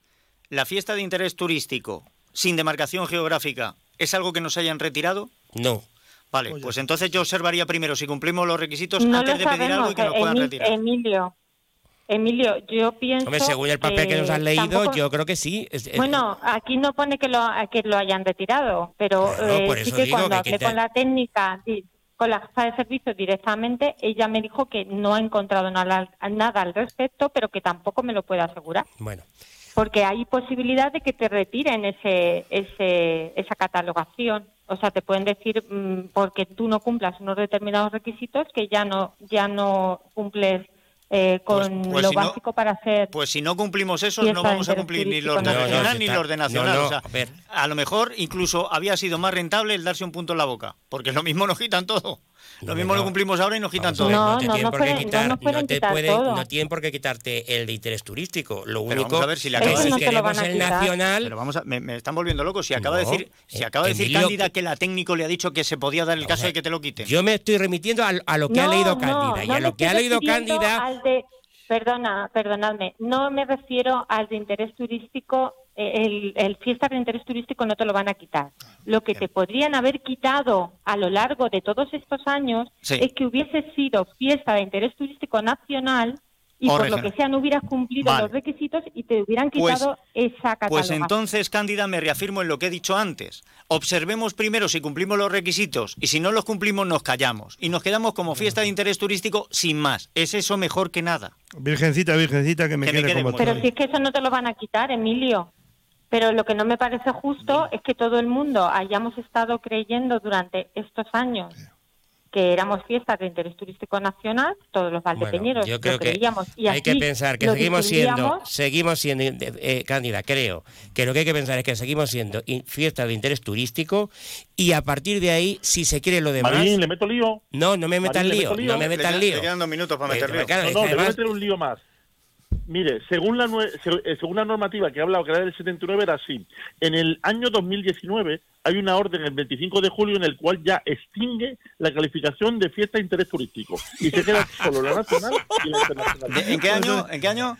¿la fiesta de interés turístico sin demarcación geográfica es algo que nos hayan retirado? No. Vale, pues entonces yo observaría primero si cumplimos los requisitos no antes lo de pedir algo sabemos, y que nos puedan retirar. Emilio. Emilio, yo pienso. Hombre, según el papel que nos eh, han leído, tampoco- yo creo que sí. Es- Bueno, aquí no pone que lo, que lo hayan retirado, pero Claro, eh, por sí eso que digo cuando que hay que hablé te- con la técnica, con la jefa de servicio directamente, ella me dijo que no ha encontrado nada, nada al respecto, pero que tampoco me lo puede asegurar. Bueno. Porque hay posibilidad de que te retiren ese, ese, esa catalogación. O sea, te pueden decir, mm, porque tú no cumplas unos determinados requisitos, que ya no, ya no cumples eh, con pues lo si no- básico para ser Pues si no cumplimos eso, no vamos a cumplir ni los No, no, se ni los de nacional. no, no, o sea, a a lo mejor incluso había sido más rentable el darse un punto en la boca, porque lo mismo nos quitan todo. Lo mismo lo cumplimos ahora y nos quitan todo. No, no te no, tienen no por qué pueden- no quitar, nos pueden no te quitar pueden- todo. no tienen por qué quitarte el de interés turístico. Lo Pero único vamos a ver si le que acaba si de no queremos el nacional, Pero vamos a, me, me están volviendo loco. Si acaba de No, decir, si eh, acaba de decir Emilio- Cándida que la técnico le ha dicho que se podía dar el caso de que te lo quiten. yo me estoy remitiendo a, a lo que ha No, leído no, Cándida y no a me lo que ha leído Cándida. al de- perdona, perdonadme, no me refiero al de interés turístico. El, el fiesta de interés turístico no te lo van a quitar. Lo que te podrían haber quitado a lo largo de todos estos años Sí. es que hubiese sido fiesta de interés turístico nacional y O por lo que sea no hubieras cumplido Vale. los requisitos y te hubieran Pues- quitado esa catalogación. Pues entonces, Cándida, me reafirmo en lo que he dicho antes. Observemos primero si cumplimos los requisitos y si no los cumplimos nos callamos y nos quedamos como fiesta de interés turístico sin más. ¿Es eso mejor que nada? Virgencita, virgencita, que me Que me como Pero si es que eso no te lo van a quitar, Emilio. Pero lo que no me parece justo es que todo el mundo hayamos estado creyendo durante estos años que éramos fiestas de interés turístico nacional, todos los valdepeñeros Yo creo lo que creíamos. Y hay que pensar que seguimos siendo, seguimos siendo, eh, Cándida, creo que lo que hay que pensar es que seguimos siendo in- fiesta de interés turístico y a partir de ahí, si se quiere lo demás. Marín, le meto lío. No, no me metas Marín, ¿le lío, lío? no me metas lío. le quedan dos minutos para Eh, meter lío. claro, No, no, que le voy a meter un lío más. Mire, según la, eh, según la normativa que ha hablado, que era del 79, era así. En el año 2019 hay una orden el 25 de julio en el cual ya extingue la calificación de fiesta de interés turístico y se queda solo la nacional y la internacional. ¿De- ¿En qué año? ¿En qué año?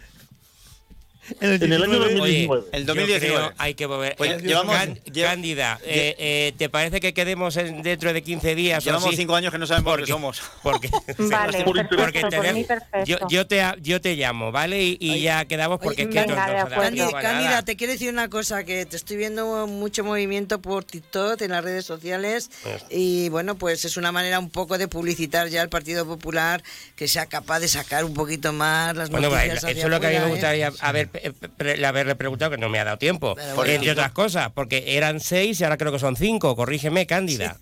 En el En el año 19, 2019. El Yo 2019. creo hay que volver. Pues eh, llevamos- Can- Cándida, eh, eh, ¿te parece que quedemos en- dentro de 15 días? o Llevamos así? cinco años que no sabemos Porque- qué somos. Porque, Vale, perfecto, interés. por tenemos- perfecto. yo, yo te, yo te llamo, ¿vale? Y, y ya quedamos porque es que venga, no- Cándida, a nada. Cándida, te quiero decir una cosa, que te estoy viendo mucho movimiento por TikTok, en las redes sociales, Pues y bueno, pues es una manera un poco de publicitar ya al Partido Popular, que sea capaz de sacar un poquito más las Bueno, noticias eso hacia es lo que a mí me ¿eh? gustaría haber, eh, pre- haberle preguntado, que no me ha dado tiempo. Bueno. entre otras cosas, porque eran seis y ahora creo que son cinco. Corrígeme, Cándida.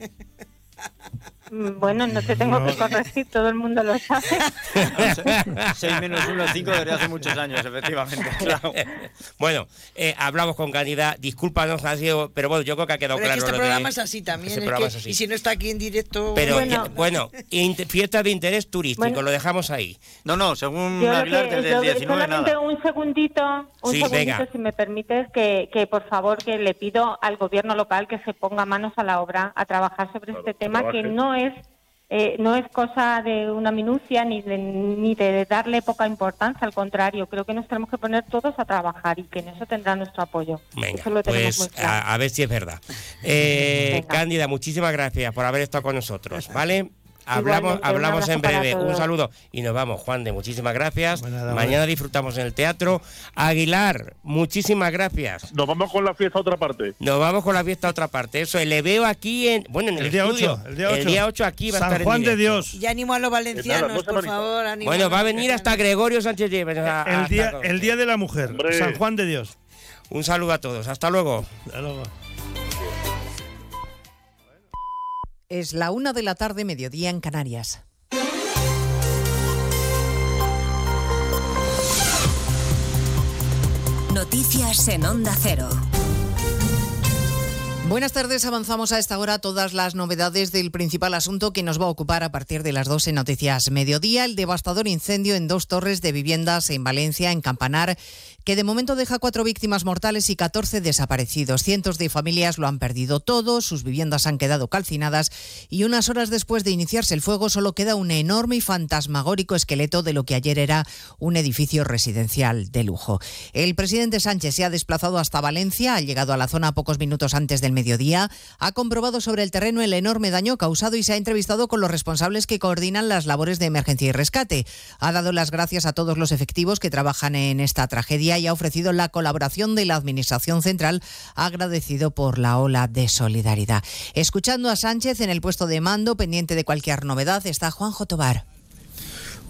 Bueno, no te tengo que corregir, todo el mundo lo sabe. 6 menos 1 es 5 desde hace muchos años, efectivamente. Claro. bueno, eh, hablamos con Cándida. Discúlpanos, sido, pero bueno, yo creo que ha quedado Pero es que claro. este lo de- programa es así también, este es programa que- es así. y si no está aquí en directo... Pero Bueno. ya- bueno, int- fiesta de interés turístico, Bueno. lo dejamos ahí. No, no, según Yo Aguilar, que- desde yo- el 19 solamente nada. un segundito, un Sí, segundito, venga. si me permites, que, que por favor que le pido al gobierno local que se ponga manos a la obra a trabajar sobre este tema, que no es eh, no es cosa de una minucia ni de, ni de darle poca importancia, al contrario, creo que nos tenemos que poner todos a trabajar y que en eso tendrá nuestro apoyo. Venga, Eso lo tenemos pues muy claro. a, a ver si es verdad. Eh, Cándida, muchísimas gracias por haber estado con nosotros, ¿vale? Hablamos, Igualmente, hablamos en breve. Un saludo y nos vamos, Juan de. Muchísimas gracias. nada, Mañana disfrutamos en el teatro. Aguilar, muchísimas gracias. Nos vamos con la fiesta a otra parte. Nos vamos con la fiesta a otra parte. Eso, le veo aquí en. Bueno, en el, El día estudio. 8, el día 8. aquí va a San estar en Juan de. Dios. Y ánimo a los valencianos, Nada, se por favor. Bueno, a va a venir hasta Gregorio Sánchez Lleves. a- El día, el día de la mujer, Hombre. San Juan de Dios. Un saludo a todos. Hasta luego. Hasta luego. Es la una de la tarde, mediodía en Canarias. Noticias en Onda Cero. Buenas tardes, avanzamos a esta hora todas las novedades del principal asunto que nos va a ocupar a partir de las 12 noticias mediodía, el devastador incendio en dos torres de viviendas en Valencia, en Campanar, que de momento deja cuatro víctimas mortales y 14 desaparecidos. Cientos de familias lo han perdido todo, sus viviendas han quedado calcinadas y unas horas después de iniciarse el fuego solo queda un enorme y fantasmagórico esqueleto de lo que ayer era un edificio residencial de lujo. El presidente Sánchez se ha desplazado hasta Valencia, ha llegado a la zona pocos minutos antes del mediodía, ha comprobado sobre el terreno el enorme daño causado y se ha entrevistado con los responsables que coordinan las labores de emergencia y rescate. Ha dado las gracias a todos los efectivos que trabajan en esta tragedia y ha ofrecido la colaboración de la Administración Central, agradecido por la ola de solidaridad. Escuchando a Sánchez en el puesto de mando, pendiente de cualquier novedad, está Juanjo Tobar.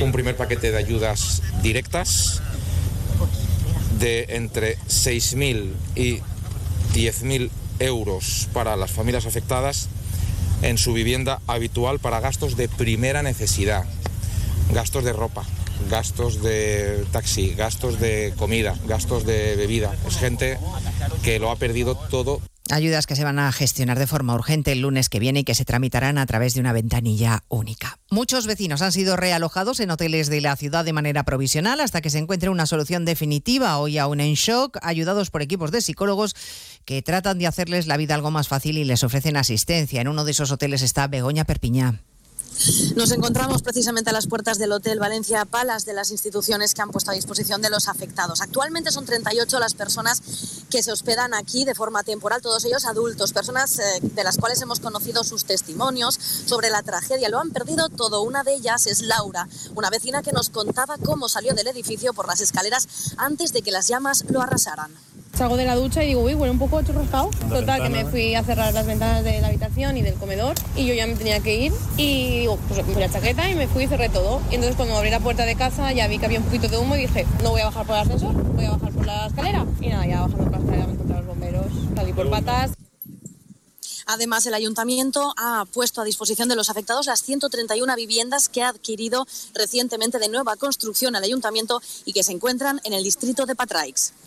Un primer paquete de ayudas directas de entre 6.000 y 10.000 euros para las familias afectadas en su vivienda habitual para gastos de primera necesidad, gastos de ropa, gastos de taxi, gastos de comida, gastos de bebida. Es gente que lo ha perdido todo Ayudas que se van a gestionar de forma urgente el lunes que viene y que se tramitarán a través de una ventanilla única. Muchos vecinos han sido realojados en hoteles de la ciudad de manera provisional hasta que se encuentre una solución definitiva. Hoy aún en shock, ayudados por equipos de psicólogos que tratan de hacerles la vida algo más fácil y les ofrecen asistencia. En uno de esos hoteles está Begoña Perpiñá. Nos encontramos precisamente a las puertas del Hotel Valencia Palas de las instituciones que han puesto a disposición de los afectados. Actualmente son 38 las personas que se hospedan aquí de forma temporal, todos ellos adultos, personas eh, de las cuales hemos conocido sus testimonios sobre la tragedia. Lo han perdido todo. Una de ellas es Laura, una vecina que nos contaba cómo salió del edificio por las escaleras antes de que las llamas lo arrasaran. Salgo de la ducha y digo, uy, huele un poco churrascado. Total, que me fui a cerrar las ventanas de la habitación y del comedor y yo ya me tenía que ir y digo, pues me puse la chaqueta y me fui y cerré todo. Y entonces cuando abrí la puerta de casa ya vi que había un poquito de humo y dije, no voy a bajar por el ascensor, voy a bajar por la escalera. Y nada, ya bajando por la escalera me encontré a los bomberos, salí por patas. Además, el ayuntamiento ha puesto a disposición de los afectados las 131 viviendas que ha adquirido recientemente de nueva construcción el ayuntamiento y que se encuentran en el distrito de Patraix.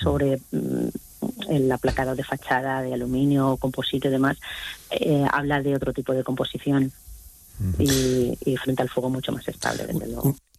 sobre mm, el aplacado de fachada de aluminio, composite y demás, eh, habla de otro tipo de composición y, y frente al fuego mucho más estable, desde luego.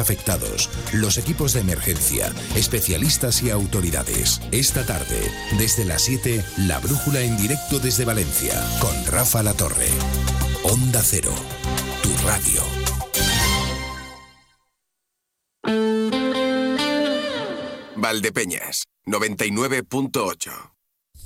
afectados, los equipos de emergencia, especialistas y autoridades. Esta tarde, desde las 7, La Brújula en directo desde Valencia, con Rafa La Torre. Onda Cero, tu radio. Valdepeñas, 99.8.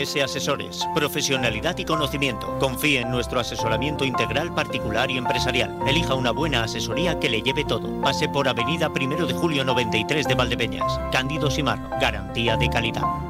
CS Asesores, profesionalidad y conocimiento. Confíe en nuestro asesoramiento integral particular y empresarial. Elija una buena asesoría que le lleve todo. Pase por Avenida 1 de Julio 93 de Valdepeñas. Cándido Simarro, garantía de calidad.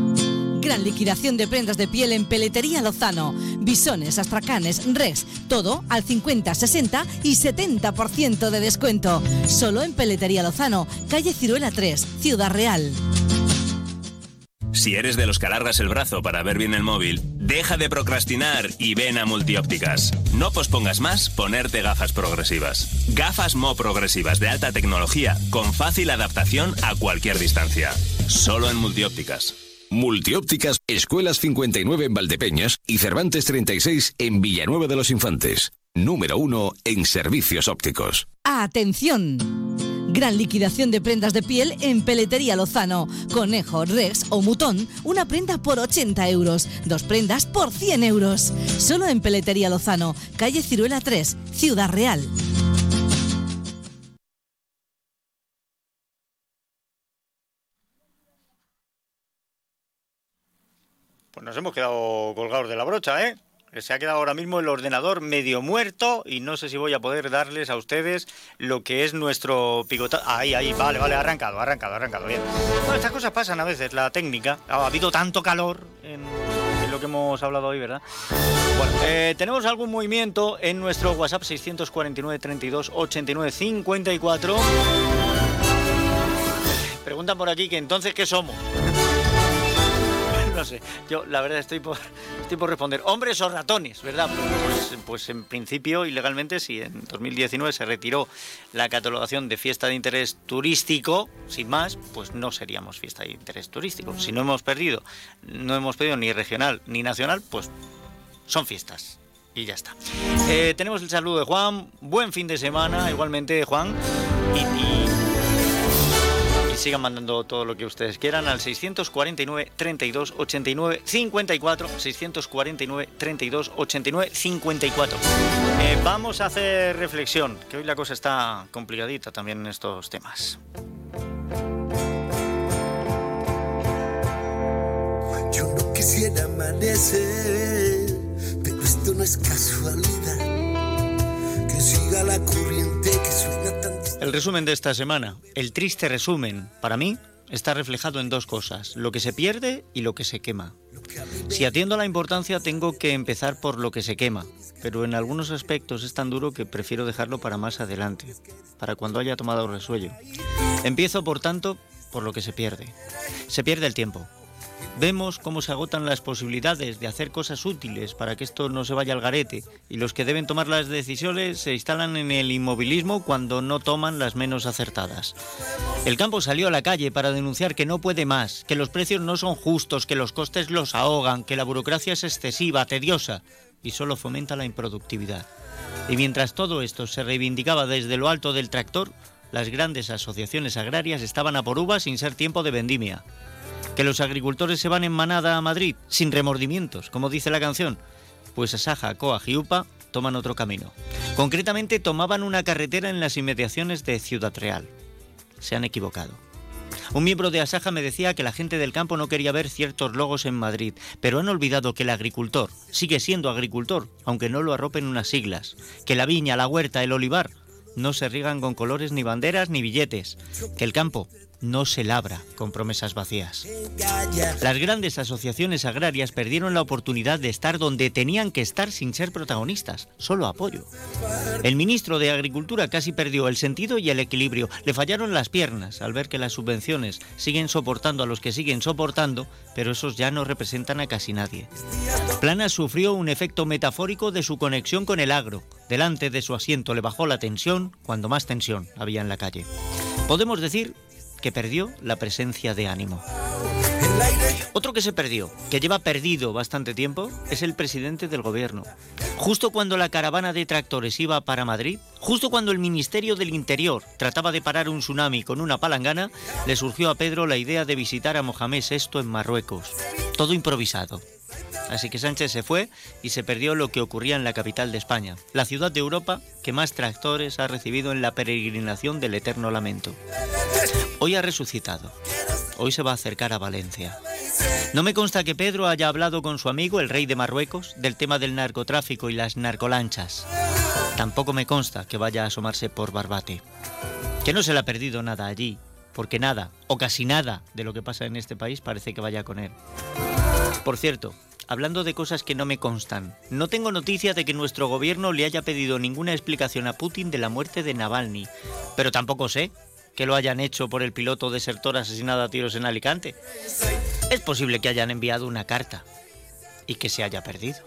Gran liquidación de prendas de piel en Peletería Lozano. Bisones, astracanes, res, todo al 50, 60 y 70% de descuento. Solo en Peletería Lozano, calle Ciruela 3, Ciudad Real. Si eres de los que alargas el brazo para ver bien el móvil, deja de procrastinar y ven a Multiópticas. No pospongas más ponerte gafas progresivas. Gafas Mo progresivas de alta tecnología con fácil adaptación a cualquier distancia. Solo en Multiópticas. Multiópticas, Escuelas 59 en Valdepeñas y Cervantes 36 en Villanueva de los Infantes. Número uno en servicios ópticos. ¡Atención! Gran liquidación de prendas de piel en Peletería Lozano. Conejo, Rex o Mutón, una prenda por 80 euros, dos prendas por 100 euros. Solo en Peletería Lozano, calle Ciruela 3, Ciudad Real. Nos hemos quedado colgados de la brocha, ¿eh? Se ha quedado ahora mismo el ordenador medio muerto y no sé si voy a poder darles a ustedes lo que es nuestro picotado. Ahí, ahí, vale, vale, arrancado, arrancado, arrancado, bien. Bueno, estas cosas pasan a veces, la técnica. Ha habido tanto calor en, en lo que hemos hablado hoy, ¿verdad? Bueno, eh, tenemos algún movimiento en nuestro WhatsApp 649 32 89 54. Preguntan por aquí que entonces, ¿qué somos? No sé. Yo, la verdad, estoy por, estoy por responder. ¿Hombres o ratones? ¿Verdad? Pues, pues en principio, ilegalmente, si en 2019 se retiró la catalogación de fiesta de interés turístico, sin más, pues no seríamos fiesta de interés turístico. Si no hemos perdido, no hemos pedido ni regional ni nacional, pues son fiestas. Y ya está. Eh, tenemos el saludo de Juan. Buen fin de semana, igualmente, Juan. Y sigan mandando todo lo que ustedes quieran al 649 32 89 54 649 32 89 54 eh, vamos a hacer reflexión que hoy la cosa está complicadita también en estos temas Yo no quisiera amanecer, pero esto no es casualidad. Siga la corriente que suena El resumen de esta semana, el triste resumen, para mí, está reflejado en dos cosas, lo que se pierde y lo que se quema. Si atiendo a la importancia, tengo que empezar por lo que se quema, pero en algunos aspectos es tan duro que prefiero dejarlo para más adelante, para cuando haya tomado resuello. Empiezo, por tanto, por lo que se pierde. Se pierde el tiempo. Vemos cómo se agotan las posibilidades de hacer cosas útiles para que esto no se vaya al garete y los que deben tomar las decisiones se instalan en el inmovilismo cuando no toman las menos acertadas. El campo salió a la calle para denunciar que no puede más, que los precios no son justos, que los costes los ahogan, que la burocracia es excesiva, tediosa y solo fomenta la improductividad. Y mientras todo esto se reivindicaba desde lo alto del tractor, las grandes asociaciones agrarias estaban a por uvas sin ser tiempo de vendimia que los agricultores se van en manada a Madrid sin remordimientos, como dice la canción. Pues Asaja, Coag y UPA toman otro camino. Concretamente tomaban una carretera en las inmediaciones de Ciudad Real. Se han equivocado. Un miembro de Asaja me decía que la gente del campo no quería ver ciertos logos en Madrid, pero han olvidado que el agricultor sigue siendo agricultor, aunque no lo arropen unas siglas, que la viña, la huerta, el olivar no se riegan con colores ni banderas ni billetes, que el campo no se labra con promesas vacías. Las grandes asociaciones agrarias perdieron la oportunidad de estar donde tenían que estar sin ser protagonistas, solo apoyo. El ministro de Agricultura casi perdió el sentido y el equilibrio. Le fallaron las piernas al ver que las subvenciones siguen soportando a los que siguen soportando, pero esos ya no representan a casi nadie. Planas sufrió un efecto metafórico de su conexión con el agro. Delante de su asiento le bajó la tensión cuando más tensión había en la calle. Podemos decir que perdió la presencia de ánimo. Otro que se perdió, que lleva perdido bastante tiempo, es el presidente del gobierno. Justo cuando la caravana de tractores iba para Madrid, justo cuando el Ministerio del Interior trataba de parar un tsunami con una palangana, le surgió a Pedro la idea de visitar a Mohamed VI en Marruecos. Todo improvisado. Así que Sánchez se fue y se perdió lo que ocurría en la capital de España, la ciudad de Europa que más tractores ha recibido en la peregrinación del eterno lamento. Hoy ha resucitado. Hoy se va a acercar a Valencia. No me consta que Pedro haya hablado con su amigo, el rey de Marruecos, del tema del narcotráfico y las narcolanchas. Tampoco me consta que vaya a asomarse por Barbate. Que no se le ha perdido nada allí, porque nada, o casi nada, de lo que pasa en este país parece que vaya con él. Por cierto, hablando de cosas que no me constan, no tengo noticia de que nuestro gobierno le haya pedido ninguna explicación a Putin de la muerte de Navalny, pero tampoco sé que lo hayan hecho por el piloto desertor asesinado a tiros en Alicante. Es posible que hayan enviado una carta y que se haya perdido.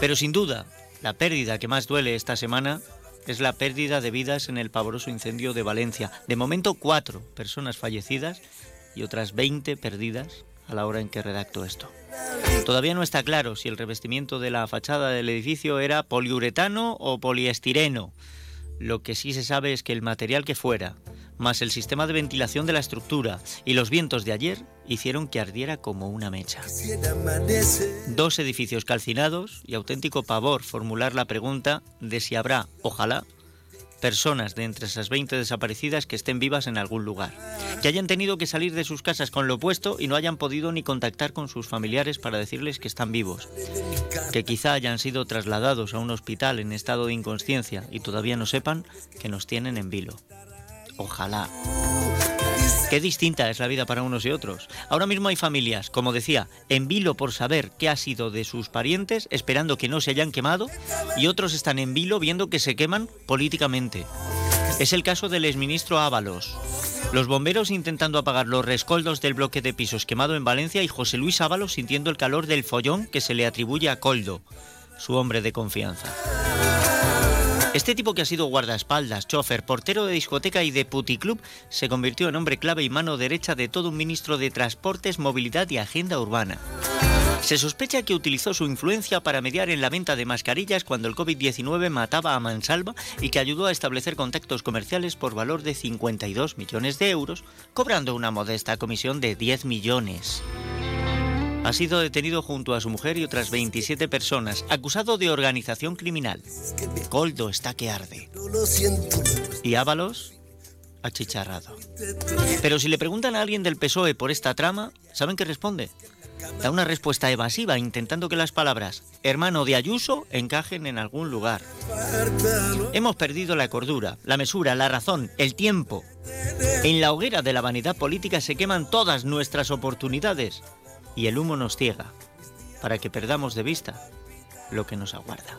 Pero sin duda, la pérdida que más duele esta semana es la pérdida de vidas en el pavoroso incendio de Valencia. De momento, cuatro personas fallecidas y otras 20 perdidas a la hora en que redacto esto. Todavía no está claro si el revestimiento de la fachada del edificio era poliuretano o poliestireno. Lo que sí se sabe es que el material que fuera, más el sistema de ventilación de la estructura y los vientos de ayer hicieron que ardiera como una mecha. Dos edificios calcinados y auténtico pavor formular la pregunta de si habrá, ojalá, personas de entre esas 20 desaparecidas que estén vivas en algún lugar, que hayan tenido que salir de sus casas con lo opuesto y no hayan podido ni contactar con sus familiares para decirles que están vivos, que quizá hayan sido trasladados a un hospital en estado de inconsciencia y todavía no sepan que nos tienen en vilo. Ojalá. Qué distinta es la vida para unos y otros. Ahora mismo hay familias, como decía, en vilo por saber qué ha sido de sus parientes, esperando que no se hayan quemado, y otros están en vilo viendo que se queman políticamente. Es el caso del exministro Ábalos. Los bomberos intentando apagar los rescoldos del bloque de pisos quemado en Valencia y José Luis Ábalos sintiendo el calor del follón que se le atribuye a Coldo, su hombre de confianza. Este tipo que ha sido guardaespaldas, chofer, portero de discoteca y de puticlub se convirtió en hombre clave y mano derecha de todo un ministro de Transportes, Movilidad y Agenda Urbana. Se sospecha que utilizó su influencia para mediar en la venta de mascarillas cuando el COVID-19 mataba a mansalva y que ayudó a establecer contactos comerciales por valor de 52 millones de euros, cobrando una modesta comisión de 10 millones. Ha sido detenido junto a su mujer y otras 27 personas, acusado de organización criminal. Coldo está que arde. Y Ábalos, achicharrado. Pero si le preguntan a alguien del PSOE por esta trama, ¿saben qué responde? Da una respuesta evasiva intentando que las palabras hermano de Ayuso encajen en algún lugar. Hemos perdido la cordura, la mesura, la razón, el tiempo. En la hoguera de la vanidad política se queman todas nuestras oportunidades y el humo nos ciega para que perdamos de vista lo que nos aguarda.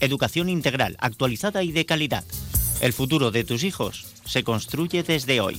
educación integral, actualizada y de calidad. El futuro de tus hijos se construye desde hoy.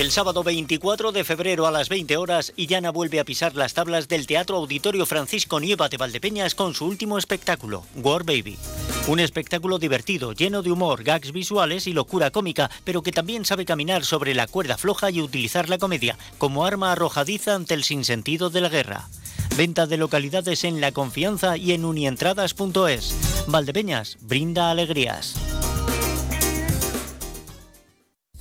El sábado 24 de febrero a las 20 horas, Illana vuelve a pisar las tablas del Teatro Auditorio Francisco Nieva de Valdepeñas con su último espectáculo, War Baby. Un espectáculo divertido, lleno de humor, gags visuales y locura cómica, pero que también sabe caminar sobre la cuerda floja y utilizar la comedia como arma arrojadiza ante el sinsentido de la guerra. Venta de localidades en La Confianza y en unientradas.es. Valdepeñas, brinda alegrías.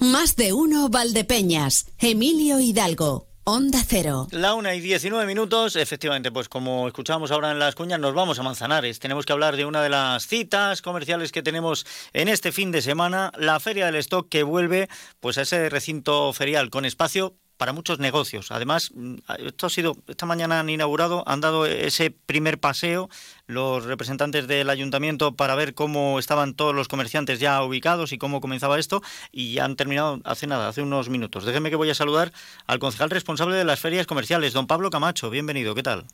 Más de uno Valdepeñas. Emilio Hidalgo. Onda Cero. La una y 19 minutos, efectivamente, pues como escuchamos ahora en las cuñas, nos vamos a Manzanares. Tenemos que hablar de una de las citas comerciales que tenemos en este fin de semana, la Feria del Stock que vuelve pues a ese recinto ferial con espacio para muchos negocios. Además, mm, esto ha sido, esta mañana han inaugurado, han dado ese primer paseo los representantes del ayuntamiento para ver cómo estaban todos los comerciantes ya ubicados y cómo comenzaba esto y han terminado hace nada, hace unos minutos. Déjeme que voy a saludar al concejal responsable de las ferias comerciales, don Pablo Camacho. Bienvenido, ¿qué tal?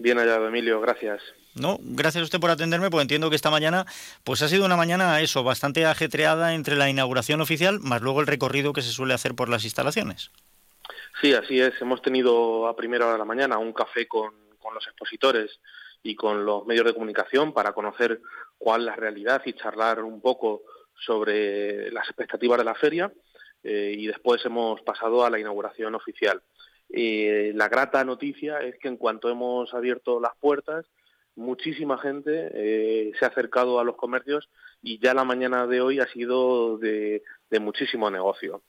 Bien hallado, Emilio, gracias. No, gracias a usted por atenderme, porque entiendo que esta mañana pues ha sido una mañana eso, bastante ajetreada entre la inauguración oficial más luego el recorrido que se suele hacer por las instalaciones. Sí, así es. Hemos tenido a primera hora de la mañana un café con, los expositores y con los medios de comunicación para conocer cuál es la realidad y charlar un poco sobre las expectativas de la feria eh, y después hemos pasado a la inauguración oficial. Eh, la grata noticia es que en cuanto hemos abierto las puertas, muchísima gente eh, se ha acercado a los comercios y ya la mañana de hoy ha sido de, muchísimo negocio.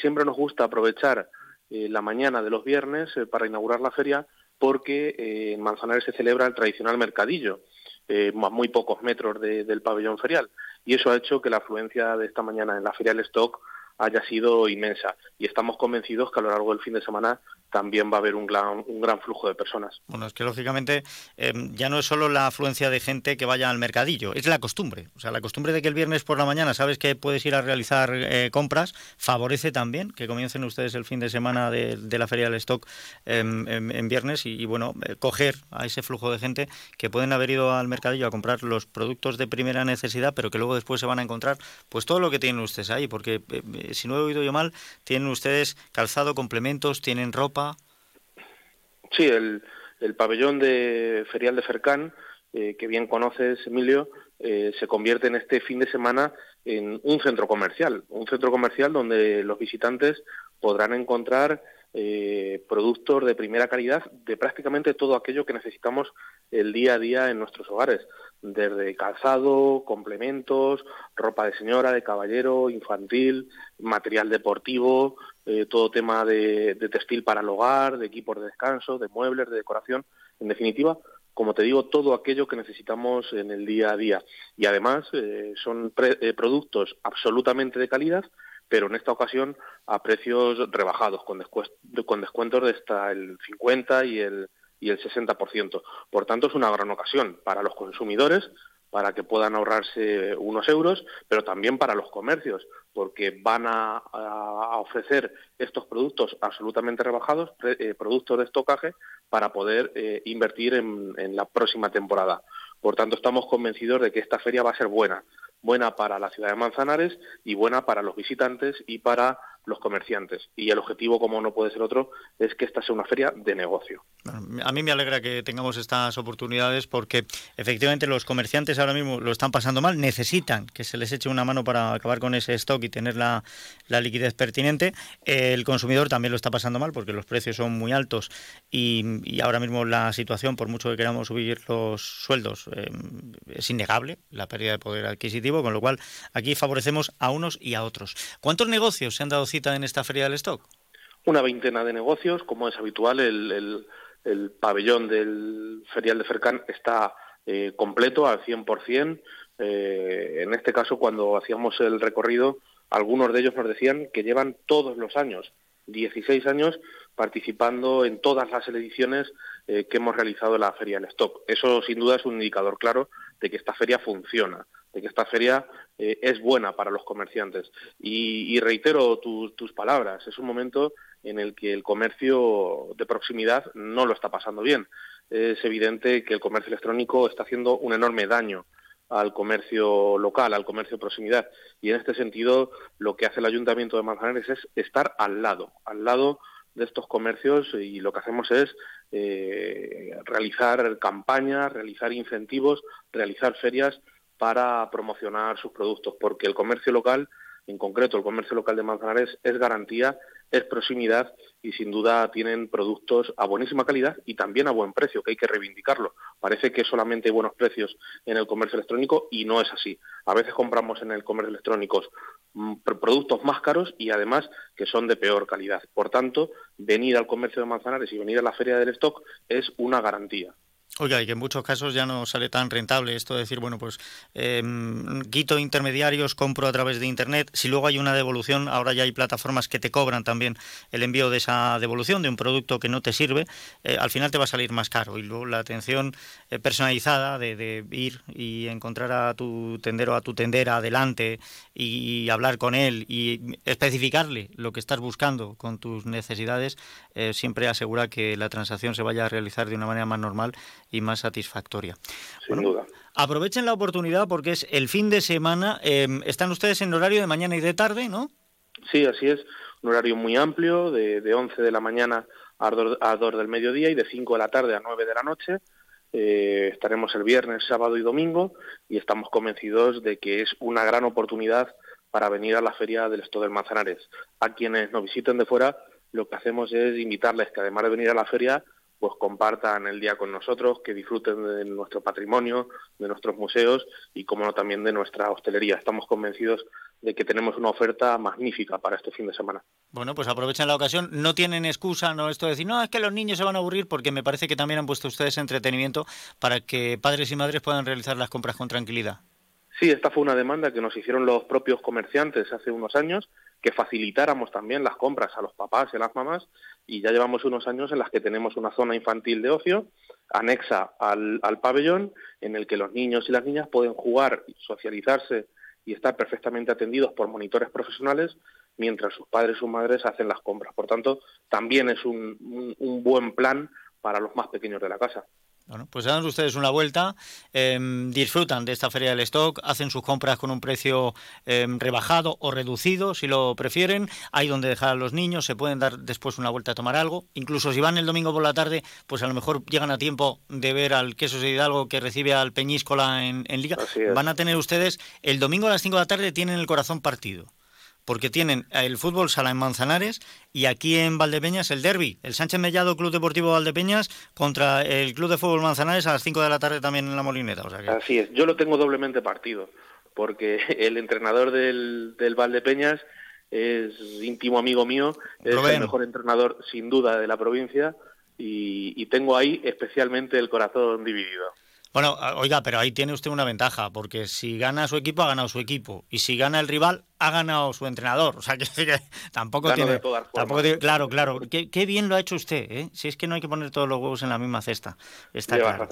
siempre nos gusta aprovechar eh, la mañana de los viernes eh, para inaugurar la feria porque eh, en Manzanares se celebra el tradicional mercadillo, a muy pocos metros del pabellón ferial. Y eso ha hecho que la afluencia de esta mañana en la feria del stock haya sido inmensa. Y estamos convencidos que a lo largo del fin de semana también va a haber un gran, flujo de personas. Bueno, es que lógicamente eh, ya no es solo la afluencia de gente que vaya al mercadillo, es la costumbre. O sea, la costumbre de que el viernes por la mañana sabes que puedes ir a realizar eh, compras, favorece también que comiencen ustedes el fin de semana de, la Feria del Stock em, em, en, viernes y, bueno, eh, coger a ese flujo de gente que pueden haber ido al mercadillo a comprar los productos de primera necesidad, pero que luego después se van a encontrar pues todo lo que tienen ustedes ahí, porque si no he oído yo mal, tienen ustedes calzado, complementos, tienen ropa, Sí, el, pabellón de ferial de Fercán, eh, que bien conoces, Emilio, eh, se convierte en este fin de semana en un centro comercial, un centro comercial donde los visitantes podrán encontrar eh, productos de primera calidad de prácticamente todo aquello que necesitamos el día a día en nuestros hogares, desde calzado, complementos, ropa de señora, de caballero, infantil, material deportivo, eh, todo tema de, textil para el hogar, de equipos de descanso, de muebles, de decoración, en definitiva, como te digo, todo aquello que necesitamos en el día a día. Y además eh, son eh, productos absolutamente de calidad, pero en esta ocasión a precios rebajados, con, con descuentos de hasta el 50 y el, y el 60%. Por tanto, es una gran ocasión para los consumidores, para que puedan ahorrarse unos euros, pero también para los comercios, porque van a, ofrecer estos productos absolutamente rebajados, eh, productos de estocaje, para poder eh, invertir en, en la próxima temporada. Por tanto, estamos convencidos de que esta feria va a ser buena, buena para la ciudad de Manzanares y buena para los visitantes y para los comerciantes. Y el objetivo, como no puede ser otro, es que esta sea una feria de negocio. A mí me alegra que tengamos estas oportunidades porque efectivamente los comerciantes ahora mismo lo están pasando mal, necesitan que se les eche una mano para acabar con ese stock y tener la, liquidez pertinente. El consumidor también lo está pasando mal porque los precios son muy altos y, ahora mismo la situación, por mucho que queramos subir los sueldos, eh, es innegable la pérdida de poder adquisitivo, con lo cual aquí favorecemos a unos y a otros. ¿Cuántos negocios se han dado en esta feria del stock? Una veintena de negocios, como es habitual, el, pabellón del ferial de Fercán está eh, completo al 100%. Eh, en este caso, cuando hacíamos el recorrido, algunos de ellos nos decían que llevan todos los años 16 años participando en todas las ediciones eh, que hemos realizado en la Feria del Stock. Eso sin duda es un indicador claro de que esta feria funciona, de que esta feria eh, es buena para los comerciantes. Y, reitero tus palabras, es un momento en el que el comercio de proximidad no lo está pasando bien. Es evidente que el comercio electrónico está haciendo un enorme daño al comercio local, al comercio de proximidad. Y en este sentido, lo que hace el Ayuntamiento de Manzanares es estar al lado, al lado de estos comercios y lo que hacemos es eh, realizar campañas, realizar incentivos, realizar ferias para promocionar sus productos, porque el comercio local, en concreto el comercio local de Manzanares, es garantía es proximidad y sin duda tienen productos a buenísima calidad y también a buen precio, que hay que reivindicarlo. Parece que solamente hay buenos precios en el comercio electrónico y no es así. A veces compramos en el comercio electrónico mm, productos más caros y además que son de peor calidad. Por tanto, venir al comercio de Manzanares y venir a la feria del stock es una garantía. Oiga, y que en muchos casos ya no sale tan rentable esto de decir, bueno, pues eh, quito intermediarios, compro a través de Internet. Si luego hay una devolución, ahora ya hay plataformas que te cobran también el envío de esa devolución de un producto que no te sirve, eh, al final te va a salir más caro. Y luego la atención eh, personalizada de, de, ir y encontrar a tu tendero, a tu tendera adelante y hablar con él y especificarle lo que estás buscando con tus necesidades, siempre asegura que la transacción se vaya a realizar de una manera más normal y más satisfactoria. Sin duda. Aprovechen la oportunidad porque es el fin de semana. Em, están ustedes en horario de mañana y de tarde, ¿no? Sí, así es. Un horario muy amplio, de, de 11 de la mañana a 2, del mediodía y de 5 de la tarde a 9 de la noche. Eh, estaremos el viernes, sábado y domingo y estamos convencidos de que es una gran oportunidad para venir a la feria del Esto del Manzanares. A quienes nos visiten de fuera, lo que hacemos es invitarles que además de venir a la feria, pues compartan el día con nosotros, que disfruten de nuestro patrimonio, de nuestros museos y, como no, también de nuestra hostelería. Estamos convencidos de que tenemos una oferta magnífica para este fin de semana. Bueno, pues aprovechen la ocasión. No tienen excusa, no esto de decir, no, es que los niños se van a aburrir, porque me parece que también han puesto ustedes entretenimiento para que padres y madres puedan realizar las compras con tranquilidad. Sí, esta fue una demanda que nos hicieron los propios comerciantes hace unos años, que facilitáramos también las compras a los papás y a las mamás, y ya llevamos unos años en las que tenemos una zona infantil de ocio anexa al, pabellón, en el que los niños y las niñas pueden jugar, socializarse y estar perfectamente atendidos por monitores profesionales mientras sus padres y sus madres hacen las compras. Por tanto, también es un buen plan para los más pequeños de la casa. Bueno, pues dan ustedes una vuelta, em, disfrutan de esta feria del stock, hacen sus compras con un precio em, rebajado o reducido, si lo prefieren. Hay donde dejar a los niños, se pueden dar después una vuelta a tomar algo. Incluso si van el domingo por la tarde, pues a lo mejor llegan a tiempo de ver al Queso de Hidalgo que recibe al Peñíscola en, en Liga. Van a tener ustedes, el domingo a las 5 de la tarde tienen el corazón partido porque tienen el fútbol sala en Manzanares y aquí en Valdepeñas el derby, el Sánchez Mellado Club Deportivo Valdepeñas contra el Club de Fútbol Manzanares a las 5 de la tarde también en la Molineta. Así es, yo lo tengo doblemente partido, porque el entrenador del, del Valdepeñas es íntimo amigo mío, es el mejor entrenador sin duda de la provincia y tengo ahí especialmente el corazón dividido. Bueno, oiga, pero ahí tiene usted una ventaja, porque si gana su equipo, ha ganado su equipo. Y si gana el rival, ha ganado su entrenador. O sea, que, tampoco, tiene, tampoco Claro, claro. Qué, bien lo ha hecho usted, ¿eh? Si es que no hay que poner todos los huevos en la misma cesta. Está claro.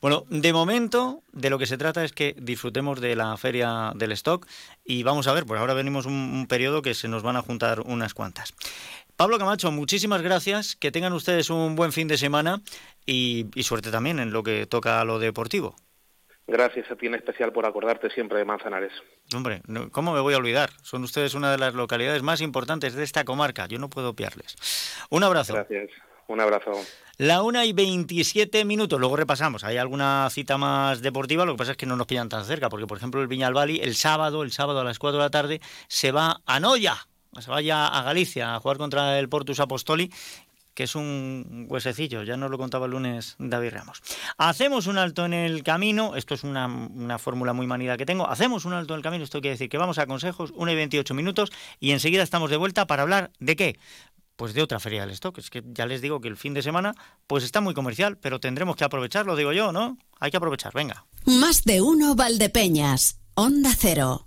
Bueno, de momento, de lo que se trata es que disfrutemos de la feria del stock y vamos a ver, pues ahora venimos un periodo que se nos van a juntar unas cuantas. Pablo Camacho, muchísimas gracias. Que tengan ustedes un buen fin de semana y, suerte también en lo que toca a lo deportivo. Gracias a ti en especial por acordarte siempre de Manzanares. Hombre, ¿cómo me voy a olvidar? Son ustedes una de las localidades más importantes de esta comarca. Yo no puedo opiarles. Un abrazo. Gracias. Un abrazo. La una y 27 minutos. Luego repasamos. Hay alguna cita más deportiva. Lo que pasa es que no nos pillan tan cerca. Porque, por ejemplo, el Viñalbali, el sábado, el sábado a las 4 de la tarde, se va a Noya se vaya a Galicia a jugar contra el Portus Apostoli que es un huesecillo, ya nos lo contaba el lunes David Ramos. Hacemos un alto en el camino, esto es una, fórmula muy manida que tengo, hacemos un alto en el camino, esto quiere decir que vamos a consejos, 1 y 28 minutos, y enseguida estamos de vuelta para hablar de qué. Pues de otra feria del stock, es que ya les digo que el fin de semana pues está muy comercial, pero tendremos que aprovecharlo, digo yo, ¿no? Hay que aprovechar, venga. Más de uno Valdepeñas, Onda Cero.